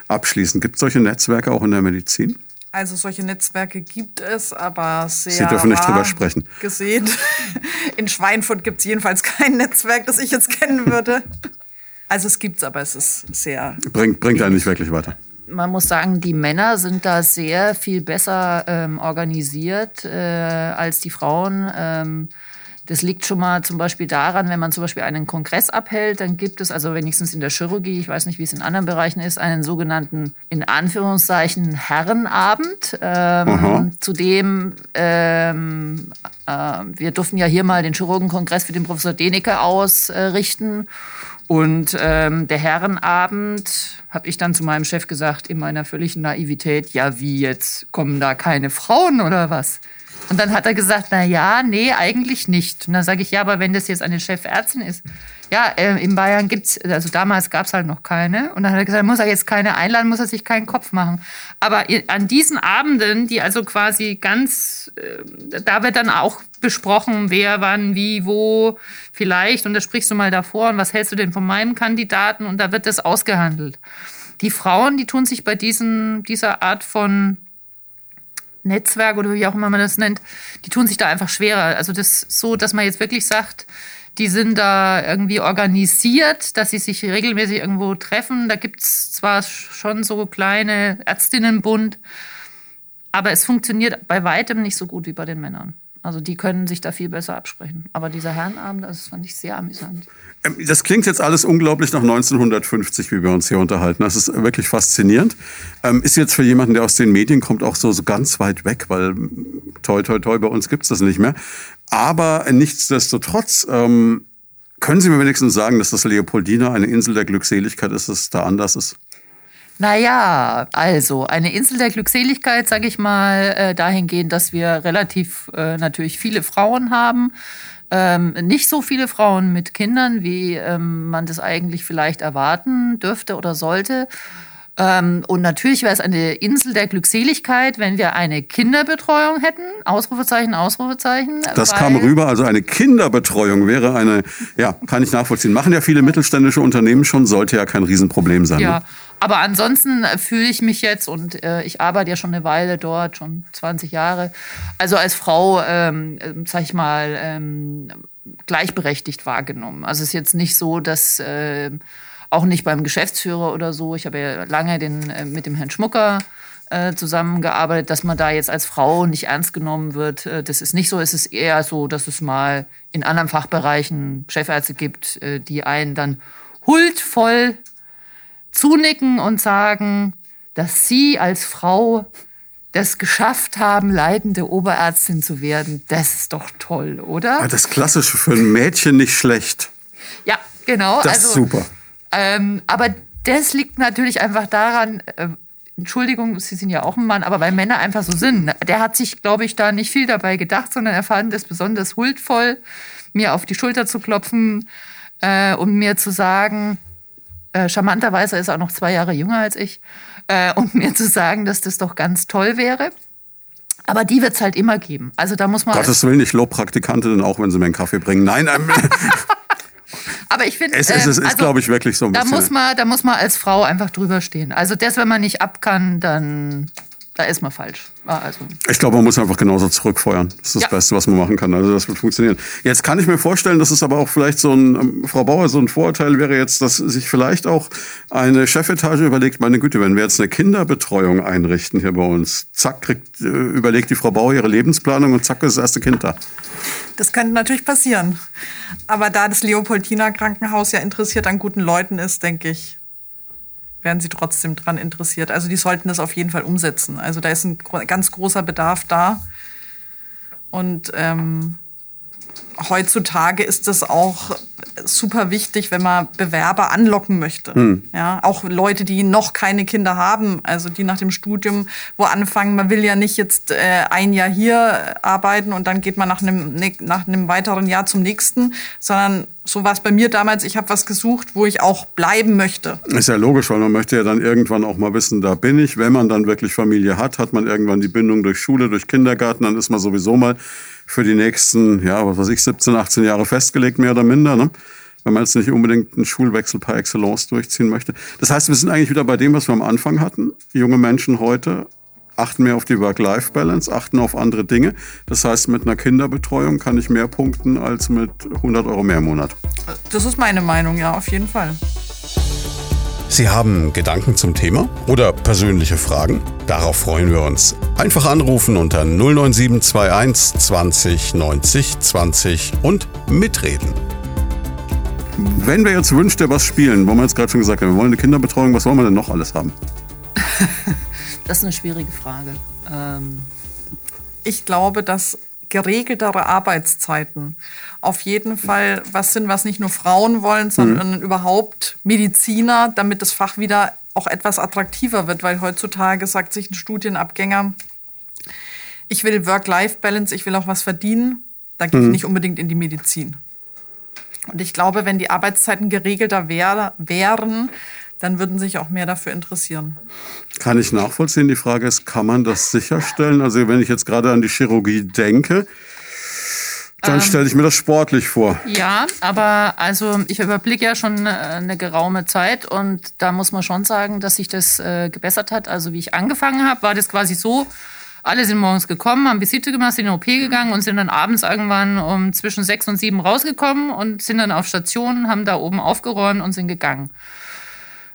abschließen. Gibt es solche Netzwerke auch in der Medizin? Also solche Netzwerke gibt es, aber sehr. Sie dürfen nicht drüber sprechen. Gesehen. In Schweinfurt gibt es jedenfalls kein Netzwerk, das ich jetzt kennen würde. Also es gibt es, aber es ist sehr. Bringt, bringt einen nicht wirklich weiter. Man muss sagen, die Männer sind da sehr viel besser ähm, organisiert äh, als die Frauen. Ähm, das liegt schon mal zum Beispiel daran, wenn man zum Beispiel einen Kongress abhält, dann gibt es, also wenigstens in der Chirurgie, ich weiß nicht, wie es in anderen Bereichen ist, einen sogenannten, in Anführungszeichen, Herrenabend, ähm, zu dem ähm, äh, wir durften ja hier mal den Chirurgenkongress für den Professor Denecke ausrichten. Und ähm, der Herrenabend habe ich dann zu meinem Chef gesagt, in meiner völligen Naivität, ja wie jetzt, kommen da keine Frauen oder was? Und dann hat er gesagt, na ja, nee, eigentlich nicht. Und dann sage ich, ja, aber wenn das jetzt eine Chefärztin ist, ja, äh, in Bayern gibt's, also damals gab es halt noch keine. Und dann hat er gesagt, muss er jetzt keine einladen, muss er sich keinen Kopf machen. Aber an diesen Abenden, die also quasi ganz, äh, da wird dann auch besprochen, wer, wann, wie, wo, vielleicht. Und da sprichst du mal davor und was hältst du denn von meinem Kandidaten? Und da wird das ausgehandelt. Die Frauen, die tun sich bei diesen, dieser Art von Netzwerk oder wie auch immer man das nennt, die tun sich da einfach schwerer. Also das so, dass man jetzt wirklich sagt, die sind da irgendwie organisiert, dass sie sich regelmäßig irgendwo treffen. Da gibt es zwar schon so kleine Ärztinnenbund, aber es funktioniert bei weitem nicht so gut wie bei den Männern. Also die können sich da viel besser absprechen. Aber dieser Herrenabend, das fand ich sehr amüsant. Ähm, das klingt jetzt alles unglaublich nach 1950, wie wir uns hier unterhalten. Das ist wirklich faszinierend. Ähm, ist jetzt für jemanden, der aus den Medien kommt, auch so, so ganz weit weg, weil toi, toi, toi, bei uns gibt's das nicht mehr. Aber nichtsdestotrotz, ähm, können Sie mir wenigstens sagen, dass das Leopoldina eine Insel der Glückseligkeit ist, dass es da anders ist? Naja, also eine Insel der Glückseligkeit, sage ich mal, äh, dahingehend, dass wir relativ äh, natürlich viele Frauen haben. Ähm, nicht so viele Frauen mit Kindern, wie ähm, man das eigentlich vielleicht erwarten dürfte oder sollte. Ähm, und natürlich wäre es eine Insel der Glückseligkeit, wenn wir eine Kinderbetreuung hätten. Ausrufezeichen, Ausrufezeichen. Das kam rüber. Also eine Kinderbetreuung wäre eine, ja, kann ich nachvollziehen. Machen ja viele mittelständische Unternehmen schon, sollte ja kein Riesenproblem sein. Ja. Ne? Aber ansonsten fühle ich mich jetzt und äh, ich arbeite ja schon eine Weile dort, schon 20 Jahre. Also als Frau, ähm, sag ich mal, ähm, gleichberechtigt wahrgenommen. Also es ist jetzt nicht so, dass äh, auch nicht beim Geschäftsführer oder so. Ich habe ja lange den, äh, mit dem Herrn Schmucker äh, zusammengearbeitet, dass man da jetzt als Frau nicht ernst genommen wird. Äh, das ist nicht so. Es ist eher so, dass es mal in anderen Fachbereichen Chefärzte gibt, äh, die einen dann huldvoll zunicken und sagen, dass sie als Frau das geschafft haben, leitende Oberärztin zu werden. Das ist doch toll, oder? Das Klassische für ein Mädchen nicht schlecht. Ja, genau. Das ist also, super. Ähm, aber das liegt natürlich einfach daran, äh, Entschuldigung, Sie sind ja auch ein Mann, aber weil Männer einfach so sind. Der hat sich, glaube ich, da nicht viel dabei gedacht, sondern er fand es besonders huldvoll, mir auf die Schulter zu klopfen äh, und mir zu sagen, äh, charmanterweise ist er auch noch zwei Jahre jünger als ich, äh, und mir zu sagen, dass das doch ganz toll wäre. Aber die wird es halt immer geben. Also da muss man. Gottes Willen, ich lobe Praktikantinnen auch, wenn sie mir einen Kaffee bringen. Nein, ähm, Aber ich finde, es, es, es ist, also, glaube ich, wirklich so ein da bisschen. Muss man, da muss man als Frau einfach drüber stehen. Also das, wenn man nicht ab kann, dann da ist man falsch. Ah, also. Ich glaube, man muss einfach genauso zurückfeuern. Das ist das ja. Beste, was man machen kann. Also das wird funktionieren. Jetzt kann ich mir vorstellen, dass es aber auch vielleicht so ein, ähm, Frau Bauer, so ein Vorurteil wäre jetzt, dass sich vielleicht auch eine Chefetage überlegt, meine Güte, wenn wir jetzt eine Kinderbetreuung einrichten hier bei uns, zack, kriegt, äh, überlegt die Frau Bauer ihre Lebensplanung und zack ist das erste Kind da. Das könnte natürlich passieren. Aber da das Leopoldina Krankenhaus ja interessiert an guten Leuten ist, denke ich, werden sie trotzdem daran interessiert. Also die sollten das auf jeden Fall umsetzen. Also da ist ein ganz großer Bedarf da. Und ähm, heutzutage ist das auch super wichtig, wenn man Bewerber anlocken möchte. Mhm. Ja, auch Leute, die noch keine Kinder haben, also die nach dem Studium wo anfangen. Man will ja nicht jetzt äh, ein Jahr hier arbeiten und dann geht man nach einem, nach einem weiteren Jahr zum nächsten, sondern so war es bei mir damals. Ich habe was gesucht, wo ich auch bleiben möchte. Ist ja logisch, weil man möchte ja dann irgendwann auch mal wissen, da bin ich. Wenn man dann wirklich Familie hat, hat man irgendwann die Bindung durch Schule, durch Kindergarten, dann ist man sowieso mal für die nächsten, ja, was weiß ich, 17, 18 Jahre festgelegt, mehr oder minder. Ne? Wenn man jetzt nicht unbedingt einen Schulwechsel par excellence durchziehen möchte. Das heißt, wir sind eigentlich wieder bei dem, was wir am Anfang hatten. Junge Menschen heute achten mehr auf die Work-Life-Balance, achten auf andere Dinge. Das heißt, mit einer Kinderbetreuung kann ich mehr punkten als mit 100 Euro mehr im Monat. Das ist meine Meinung, ja, auf jeden Fall. Sie haben Gedanken zum Thema oder persönliche Fragen? Darauf freuen wir uns. Einfach anrufen unter 09721 20 90 20 und mitreden. Wenn wir jetzt wünscht, was spielen, wo wir jetzt gerade schon gesagt haben, wir wollen eine Kinderbetreuung, was wollen wir denn noch alles haben? das ist eine schwierige Frage. Ähm ich glaube, dass geregeltere Arbeitszeiten auf jeden Fall was sind, was nicht nur Frauen wollen, sondern mhm. überhaupt Mediziner, damit das Fach wieder auch etwas attraktiver wird, weil heutzutage sagt sich ein Studienabgänger, ich will Work-Life-Balance, ich will auch was verdienen, da gehe ich mhm. nicht unbedingt in die Medizin. Und ich glaube, wenn die Arbeitszeiten geregelter wär, wären, dann würden sich auch mehr dafür interessieren. Kann ich nachvollziehen. Die Frage ist, kann man das sicherstellen? Also wenn ich jetzt gerade an die Chirurgie denke, dann ähm, stelle ich mir das sportlich vor. Ja, aber also ich überblicke ja schon äh, eine geraume Zeit und da muss man schon sagen, dass sich das äh, gebessert hat. Also wie ich angefangen habe, war das quasi so, alle sind morgens gekommen, haben Visite gemacht, sind in den OP gegangen und sind dann abends irgendwann um zwischen sechs und sieben rausgekommen und sind dann auf Station, haben da oben aufgeräumt und sind gegangen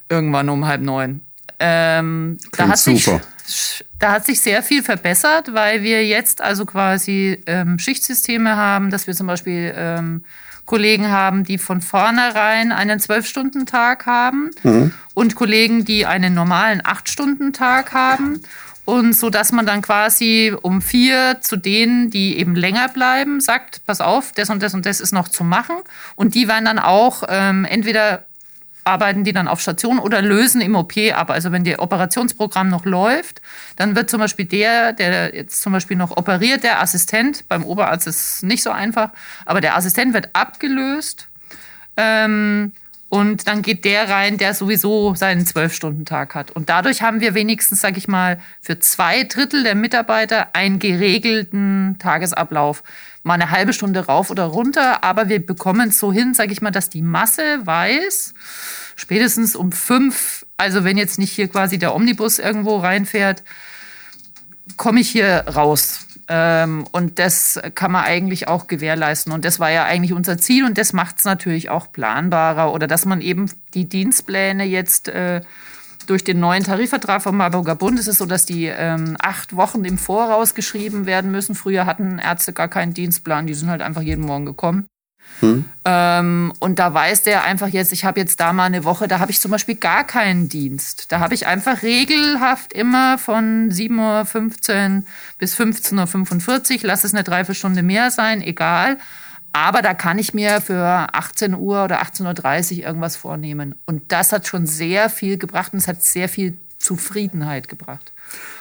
irgendwann um halb neun. Ähm, da, hat sich, da hat sich sehr viel verbessert, weil wir jetzt also quasi ähm, Schichtsysteme haben, dass wir zum Beispiel ähm, Kollegen haben, die von vornherein einen Zwölf-Stunden-Tag haben mhm. und Kollegen, die einen normalen Acht-Stunden-Tag haben. Und so dass man dann quasi um vier zu denen, die eben länger bleiben, sagt, pass auf, das und das und das ist noch zu machen. Und die werden dann auch ähm, entweder arbeiten die dann auf Station oder lösen im OP ab. Also wenn der Operationsprogramm noch läuft, dann wird zum Beispiel der, der jetzt zum Beispiel noch operiert, der Assistent, beim Oberarzt ist es nicht so einfach, aber der Assistent wird abgelöst. Ähm, und dann geht der rein, der sowieso seinen Zwölf-Stunden-Tag hat. Und dadurch haben wir wenigstens, sage ich mal, für zwei Drittel der Mitarbeiter einen geregelten Tagesablauf. Mal eine halbe Stunde rauf oder runter, aber wir bekommen es so hin, sage ich mal, dass die Masse weiß, spätestens um fünf, also wenn jetzt nicht hier quasi der Omnibus irgendwo reinfährt, komme ich hier raus. Ähm, und das kann man eigentlich auch gewährleisten. Und das war ja eigentlich unser Ziel und das macht es natürlich auch planbarer oder dass man eben die Dienstpläne jetzt äh, durch den neuen Tarifvertrag vom Marburger Bund ist es so, dass die ähm, acht Wochen im Voraus geschrieben werden müssen. Früher hatten Ärzte gar keinen Dienstplan, die sind halt einfach jeden Morgen gekommen. Hm. Ähm, und da weiß der einfach jetzt, ich habe jetzt da mal eine Woche, da habe ich zum Beispiel gar keinen Dienst. Da habe ich einfach regelhaft immer von 7.15 Uhr bis 15.45 Uhr, lass es eine Dreiviertelstunde mehr sein, egal. Aber da kann ich mir für 18 Uhr oder 18.30 Uhr irgendwas vornehmen. Und das hat schon sehr viel gebracht und es hat sehr viel Zufriedenheit gebracht.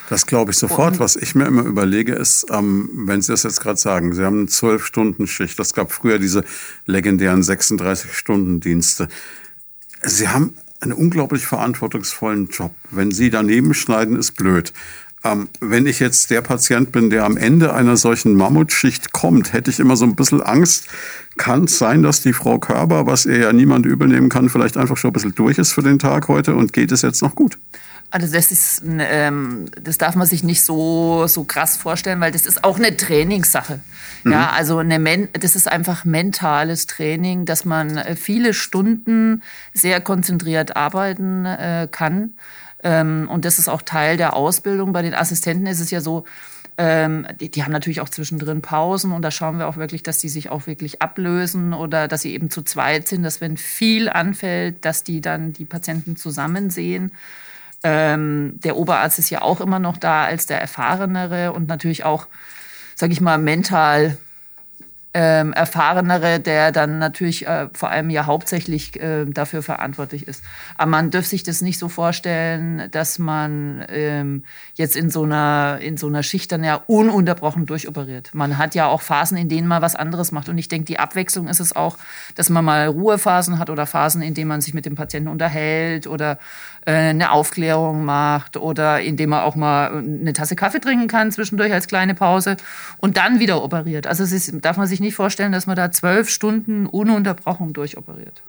Das glaube ich sofort. Was ich mir immer überlege, ist, ähm, wenn Sie das jetzt gerade sagen, Sie haben eine Zwölf-Stunden-Schicht. Das gab früher diese legendären 36-Stunden-Dienste. Sie haben einen unglaublich verantwortungsvollen Job. Wenn Sie daneben schneiden, ist blöd. Ähm, wenn ich jetzt der Patient bin, der am Ende einer solchen Mammutschicht kommt, hätte ich immer so ein bisschen Angst. Kann es sein, dass die Frau Körber, was ihr ja niemand übel nehmen kann, vielleicht einfach schon ein bisschen durch ist für den Tag heute und geht es jetzt noch gut? Also das ist, ähm, das darf man sich nicht so, so krass vorstellen, weil das ist auch eine Trainingssache. Mhm. Ja, also eine, das ist einfach mentales Training, dass man äh, viele Stunden sehr konzentriert arbeiten äh, kann. Ähm, und das ist auch Teil der Ausbildung. Bei den Assistenten ist es ja so, ähm, die, die, haben natürlich auch zwischendrin Pausen und da schauen wir auch wirklich, dass die sich auch wirklich ablösen oder dass sie eben zu zweit sind, dass wenn viel anfällt, dass die dann die Patienten zusammen sehen. Ähm, der Oberarzt ist ja auch immer noch da als der Erfahrenere und natürlich auch, sage ich mal, mental ähm, erfahrenere, der dann natürlich äh, vor allem ja hauptsächlich äh, dafür verantwortlich ist. Aber man dürfte sich das nicht so vorstellen, dass man ähm, jetzt in so einer in so einer Schicht dann ja ununterbrochen durchoperiert. Man hat ja auch Phasen, in denen man was anderes macht. Und ich denke, die Abwechslung ist es auch, dass man mal Ruhephasen hat oder Phasen, in denen man sich mit dem Patienten unterhält oder eine Aufklärung macht oder indem man auch mal eine Tasse Kaffee trinken kann zwischendurch als kleine Pause und dann wieder operiert. Also es ist, darf man sich nicht vorstellen, dass man da zwölf Stunden ununterbrochen durchoperiert.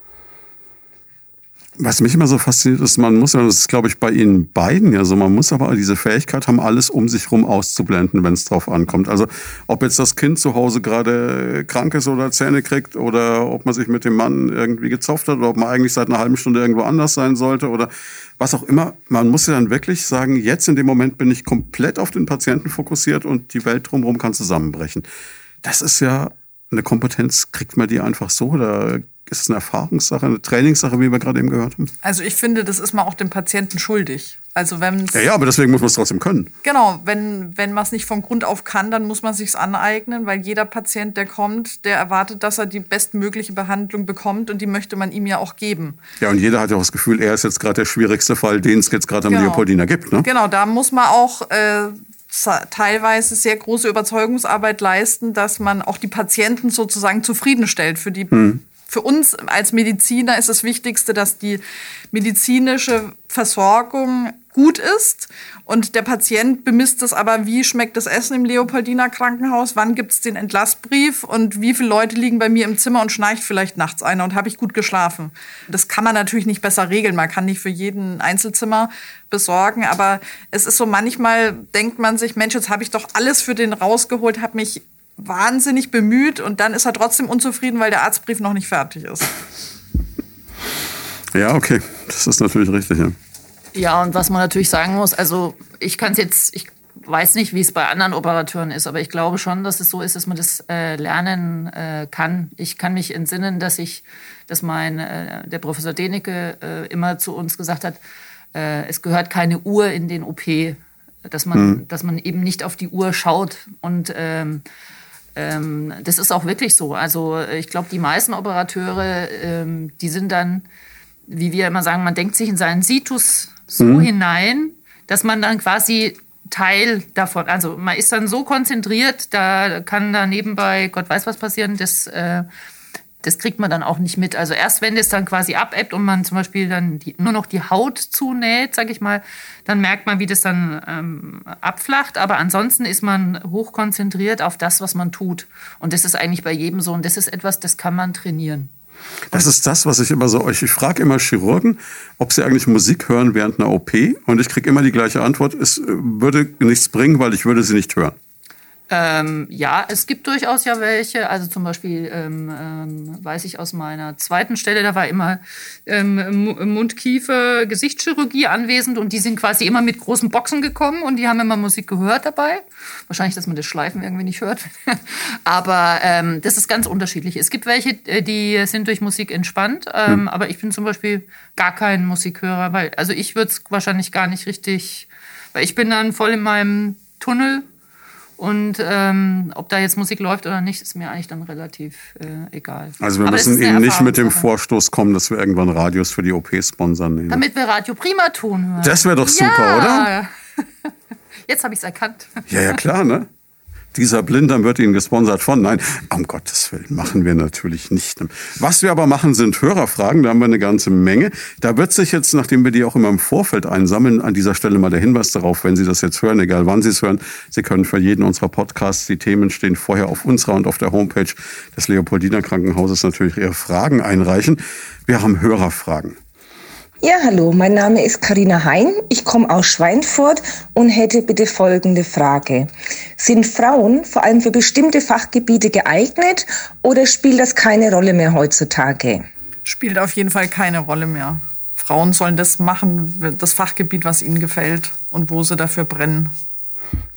Was mich immer so fasziniert ist, man muss ja, das ist glaube ich bei Ihnen beiden ja so, man muss aber diese Fähigkeit haben, alles um sich rum auszublenden, wenn es drauf ankommt. Also ob jetzt das Kind zu Hause gerade krank ist oder Zähne kriegt oder ob man sich mit dem Mann irgendwie gezopft hat oder ob man eigentlich seit einer halben Stunde irgendwo anders sein sollte oder was auch immer. Man muss ja dann wirklich sagen, jetzt in dem Moment bin ich komplett auf den Patienten fokussiert und die Welt drumherum kann zusammenbrechen. Das ist ja eine Kompetenz, kriegt man die einfach so oder ist es eine Erfahrungssache, eine Trainingssache, wie wir gerade eben gehört haben? Also ich finde, das ist man auch dem Patienten schuldig. Also wenn ja, ja, aber deswegen muss man es trotzdem können. Genau, wenn, wenn man es nicht von Grund auf kann, dann muss man es sich aneignen, weil jeder Patient, der kommt, der erwartet, dass er die bestmögliche Behandlung bekommt und die möchte man ihm ja auch geben. Ja, und jeder hat ja auch das Gefühl, er ist jetzt gerade der schwierigste Fall, den es jetzt gerade am genau. Leopoldiner gibt. Ne? Genau, da muss man auch äh, teilweise sehr große Überzeugungsarbeit leisten, dass man auch die Patienten sozusagen zufriedenstellt für die hm für uns als Mediziner ist das Wichtigste, dass die medizinische Versorgung gut ist. Und der Patient bemisst es aber, wie schmeckt das Essen im Leopoldiner Krankenhaus, wann gibt es den Entlassbrief? Und wie viele Leute liegen bei mir im Zimmer und schnarcht vielleicht nachts einer? Und habe ich gut geschlafen. Das kann man natürlich nicht besser regeln, man kann nicht für jeden Einzelzimmer besorgen, aber es ist so manchmal denkt man sich, Mensch, jetzt habe ich doch alles für den rausgeholt, habe mich wahnsinnig bemüht und dann ist er trotzdem unzufrieden, weil der Arztbrief noch nicht fertig ist. Ja, okay, das ist natürlich richtig. Ja, ja und was man natürlich sagen muss, also ich kann es jetzt, ich weiß nicht, wie es bei anderen Operateuren ist, aber ich glaube schon, dass es so ist, dass man das äh, lernen äh, kann. Ich kann mich entsinnen, dass ich, dass mein äh, der Professor Denecke äh, immer zu uns gesagt hat, äh, es gehört keine Uhr in den OP, dass man, hm. dass man eben nicht auf die Uhr schaut und ähm, ähm, das ist auch wirklich so. Also ich glaube, die meisten Operateure, ähm, die sind dann, wie wir immer sagen, man denkt sich in seinen Situs so mhm. hinein, dass man dann quasi Teil davon, also man ist dann so konzentriert, da kann da nebenbei Gott weiß was passieren, das äh, das kriegt man dann auch nicht mit. Also erst wenn das dann quasi abebbt und man zum Beispiel dann die, nur noch die Haut zunäht, sag ich mal, dann merkt man, wie das dann ähm, abflacht. Aber ansonsten ist man hochkonzentriert auf das, was man tut. Und das ist eigentlich bei jedem so. Und das ist etwas, das kann man trainieren. Das ist das, was ich immer so euch. Ich frage immer Chirurgen, ob sie eigentlich Musik hören während einer OP. Und ich kriege immer die gleiche Antwort. Es äh, würde nichts bringen, weil ich würde sie nicht hören. Ähm, ja, es gibt durchaus ja welche. Also zum Beispiel ähm, ähm, weiß ich aus meiner zweiten Stelle, da war immer ähm, Mund-Kiefer, Gesichtschirurgie anwesend und die sind quasi immer mit großen Boxen gekommen und die haben immer Musik gehört dabei. Wahrscheinlich, dass man das Schleifen irgendwie nicht hört. Aber ähm, das ist ganz unterschiedlich. Es gibt welche, äh, die sind durch Musik entspannt, ähm, hm. aber ich bin zum Beispiel gar kein Musikhörer, weil also ich würde es wahrscheinlich gar nicht richtig, weil ich bin dann voll in meinem Tunnel und ähm, ob da jetzt Musik läuft oder nicht, ist mir eigentlich dann relativ äh, egal. Also wir Aber müssen eben nicht mit dem Vorstoß kommen, dass wir irgendwann Radios für die OP sponsern. Damit wir Radio Prima tun hören. Das wäre doch super, ja. oder? Jetzt habe ich es erkannt. Ja, ja, klar, ne? Dieser Blinddarm wird Ihnen gesponsert von. Nein, um Gottes Willen machen wir natürlich nicht. Was wir aber machen, sind Hörerfragen. Da haben wir eine ganze Menge. Da wird sich jetzt, nachdem wir die auch immer im Vorfeld einsammeln, an dieser Stelle mal der Hinweis darauf, wenn Sie das jetzt hören, egal wann Sie es hören, Sie können für jeden unserer Podcasts, die Themen stehen vorher auf unserer und auf der Homepage des Leopoldiner Krankenhauses natürlich Ihre Fragen einreichen. Wir haben Hörerfragen. Ja, hallo, mein Name ist Karina Hein. Ich komme aus Schweinfurt und hätte bitte folgende Frage. Sind Frauen vor allem für bestimmte Fachgebiete geeignet oder spielt das keine Rolle mehr heutzutage? Spielt auf jeden Fall keine Rolle mehr. Frauen sollen das machen, das Fachgebiet, was ihnen gefällt und wo sie dafür brennen.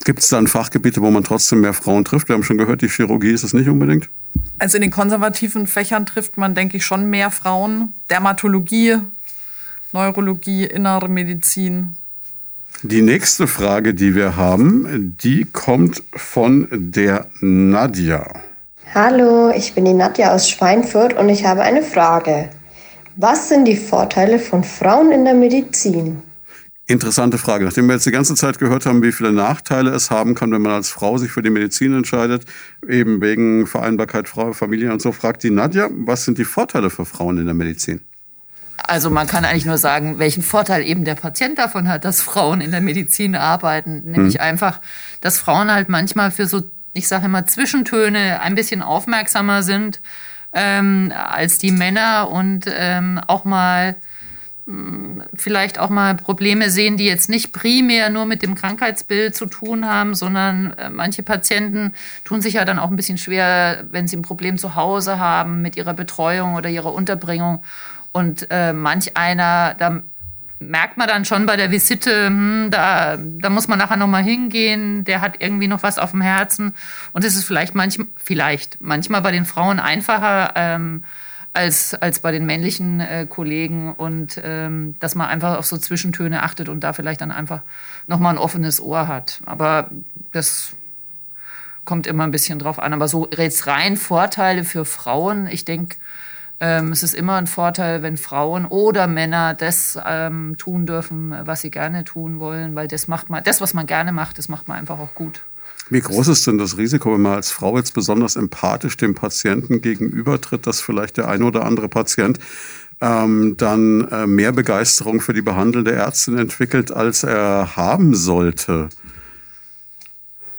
Gibt es dann Fachgebiete, wo man trotzdem mehr Frauen trifft? Wir haben schon gehört, die Chirurgie ist es nicht unbedingt. Also in den konservativen Fächern trifft man, denke ich, schon mehr Frauen. Dermatologie, Neurologie, innere Medizin. Die nächste Frage, die wir haben, die kommt von der Nadja. Hallo, ich bin die Nadja aus Schweinfurt und ich habe eine Frage. Was sind die Vorteile von Frauen in der Medizin? Interessante Frage. Nachdem wir jetzt die ganze Zeit gehört haben, wie viele Nachteile es haben kann, wenn man als Frau sich für die Medizin entscheidet, eben wegen Vereinbarkeit Frau, Familie und so, fragt die Nadja, was sind die Vorteile für Frauen in der Medizin? Also man kann eigentlich nur sagen, welchen Vorteil eben der Patient davon hat, dass Frauen in der Medizin arbeiten. Nämlich hm. einfach, dass Frauen halt manchmal für so, ich sage immer, Zwischentöne ein bisschen aufmerksamer sind ähm, als die Männer und ähm, auch mal hm, vielleicht auch mal Probleme sehen, die jetzt nicht primär nur mit dem Krankheitsbild zu tun haben, sondern äh, manche Patienten tun sich ja dann auch ein bisschen schwer, wenn sie ein Problem zu Hause haben mit ihrer Betreuung oder ihrer Unterbringung. Und äh, manch einer, da merkt man dann schon bei der Visite, hm, da, da muss man nachher nochmal hingehen, der hat irgendwie noch was auf dem Herzen. Und es ist vielleicht, manch, vielleicht manchmal bei den Frauen einfacher ähm, als, als bei den männlichen äh, Kollegen. Und ähm, dass man einfach auf so Zwischentöne achtet und da vielleicht dann einfach nochmal ein offenes Ohr hat. Aber das kommt immer ein bisschen drauf an. Aber so jetzt rein Vorteile für Frauen, ich denke, ähm, es ist immer ein Vorteil, wenn Frauen oder Männer das ähm, tun dürfen, was sie gerne tun wollen, weil das macht man, das, was man gerne macht, das macht man einfach auch gut. Wie groß ist denn das Risiko, wenn man als Frau jetzt besonders empathisch dem Patienten gegenübertritt, dass vielleicht der ein oder andere Patient ähm, dann äh, mehr Begeisterung für die behandelnde Ärztin entwickelt, als er haben sollte?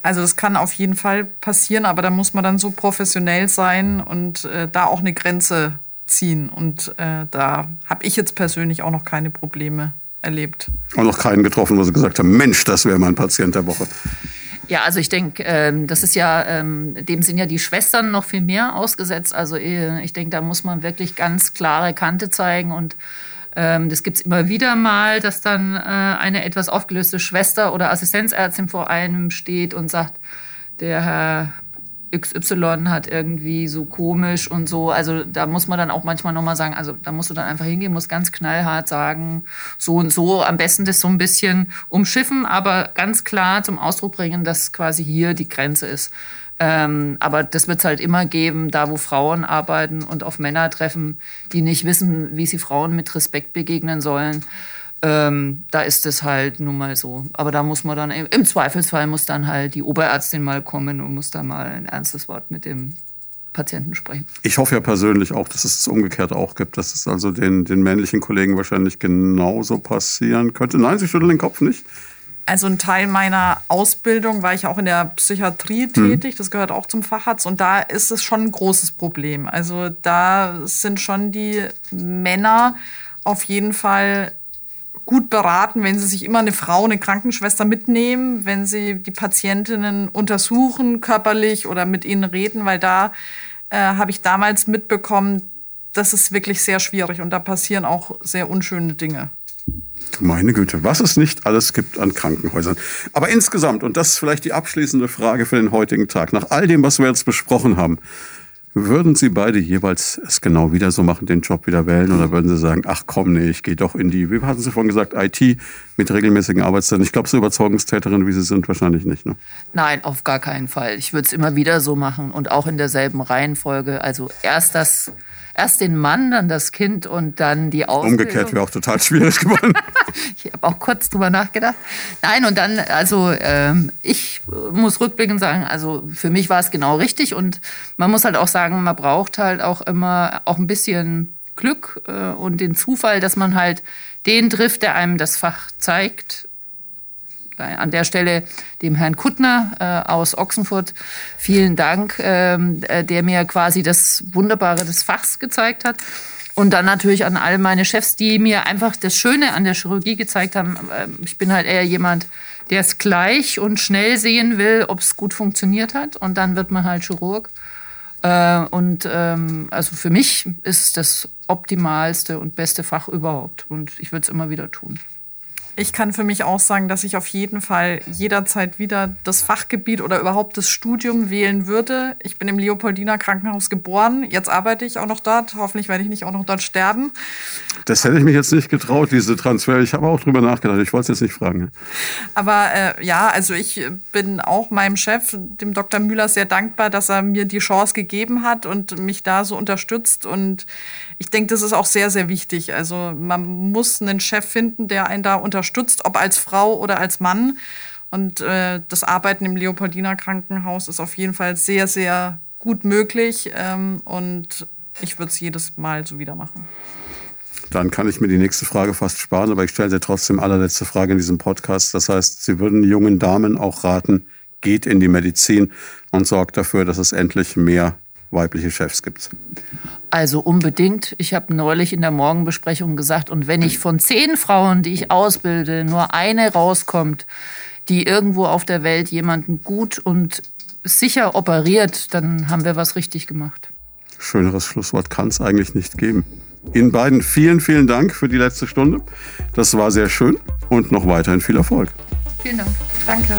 Also das kann auf jeden Fall passieren, aber da muss man dann so professionell sein und äh, da auch eine Grenze ziehen. Und äh, da habe ich jetzt persönlich auch noch keine Probleme erlebt. Und noch keinen getroffen, wo sie gesagt haben, Mensch, das wäre mein Patient der Woche. Ja, also ich denke, ähm, das ist ja, ähm, dem sind ja die Schwestern noch viel mehr ausgesetzt. Also äh, ich denke, da muss man wirklich ganz klare Kante zeigen und ähm, das gibt es immer wieder mal, dass dann äh, eine etwas aufgelöste Schwester oder Assistenzärztin vor einem steht und sagt, der Herr XY hat irgendwie so komisch und so. Also da muss man dann auch manchmal nochmal sagen, also da musst du dann einfach hingehen, musst ganz knallhart sagen, so und so. Am besten das so ein bisschen umschiffen, aber ganz klar zum Ausdruck bringen, dass quasi hier die Grenze ist. Ähm, aber das wird es halt immer geben, da wo Frauen arbeiten und auf Männer treffen, die nicht wissen, wie sie Frauen mit Respekt begegnen sollen. Ähm, da ist es halt nun mal so. Aber da muss man dann, im Zweifelsfall muss dann halt die Oberärztin mal kommen und muss da mal ein ernstes Wort mit dem Patienten sprechen. Ich hoffe ja persönlich auch, dass es das umgekehrt auch gibt, dass es also den, den männlichen Kollegen wahrscheinlich genauso passieren könnte. Nein, Sie schütteln den Kopf nicht. Also ein Teil meiner Ausbildung war ich auch in der Psychiatrie hm. tätig. Das gehört auch zum Facharzt. Und da ist es schon ein großes Problem. Also da sind schon die Männer auf jeden Fall gut beraten, wenn sie sich immer eine Frau, eine Krankenschwester mitnehmen, wenn sie die Patientinnen untersuchen, körperlich oder mit ihnen reden, weil da äh, habe ich damals mitbekommen, das ist wirklich sehr schwierig und da passieren auch sehr unschöne Dinge. Meine Güte, was es nicht alles gibt an Krankenhäusern. Aber insgesamt, und das ist vielleicht die abschließende Frage für den heutigen Tag, nach all dem, was wir jetzt besprochen haben, würden Sie beide jeweils es genau wieder so machen, den Job wieder wählen? Oder würden Sie sagen, ach komm, nee, ich gehe doch in die, wie hatten Sie vorhin gesagt, IT mit regelmäßigen Arbeitszeiten? Ich glaube, so Überzeugungstäterin, wie Sie sind, wahrscheinlich nicht. Ne? Nein, auf gar keinen Fall. Ich würde es immer wieder so machen und auch in derselben Reihenfolge. Also erst das erst den Mann, dann das Kind und dann die Ausbildung. Umgekehrt wäre auch total schwierig geworden. ich habe auch kurz drüber nachgedacht. Nein, und dann, also ähm, ich muss rückblickend sagen, also für mich war es genau richtig und man muss halt auch sagen, man braucht halt auch immer auch ein bisschen Glück äh, und den Zufall, dass man halt den trifft, der einem das Fach zeigt an der Stelle dem Herrn Kuttner äh, aus Ochsenfurt vielen Dank, ähm, äh, der mir quasi das Wunderbare des Fachs gezeigt hat. Und dann natürlich an all meine Chefs, die mir einfach das Schöne an der Chirurgie gezeigt haben. Ähm, ich bin halt eher jemand, der es gleich und schnell sehen will, ob es gut funktioniert hat. Und dann wird man halt Chirurg. Äh, und ähm, also für mich ist das optimalste und beste Fach überhaupt. Und ich würde es immer wieder tun. Ich kann für mich auch sagen, dass ich auf jeden Fall jederzeit wieder das Fachgebiet oder überhaupt das Studium wählen würde. Ich bin im Leopoldiner Krankenhaus geboren. Jetzt arbeite ich auch noch dort. Hoffentlich werde ich nicht auch noch dort sterben. Das hätte ich mich jetzt nicht getraut, diese Transfer. Ich habe auch drüber nachgedacht. Ich wollte es jetzt nicht fragen. Aber äh, ja, also ich bin auch meinem Chef, dem Dr. Müller, sehr dankbar, dass er mir die Chance gegeben hat und mich da so unterstützt. Und ich denke, das ist auch sehr, sehr wichtig. Also man muss einen Chef finden, der einen da unterstützt ob als Frau oder als Mann. Und äh, das Arbeiten im Leopoldiner Krankenhaus ist auf jeden Fall sehr, sehr gut möglich. Ähm, und ich würde es jedes Mal so wieder machen. Dann kann ich mir die nächste Frage fast sparen, aber ich stelle dir trotzdem allerletzte Frage in diesem Podcast. Das heißt, Sie würden jungen Damen auch raten, geht in die Medizin und sorgt dafür, dass es endlich mehr weibliche Chefs gibt. Also unbedingt. Ich habe neulich in der Morgenbesprechung gesagt, und wenn ich von zehn Frauen, die ich ausbilde, nur eine rauskommt, die irgendwo auf der Welt jemanden gut und sicher operiert, dann haben wir was richtig gemacht. Schöneres Schlusswort kann es eigentlich nicht geben. Ihnen beiden vielen, vielen Dank für die letzte Stunde. Das war sehr schön und noch weiterhin viel Erfolg. Vielen Dank. Danke.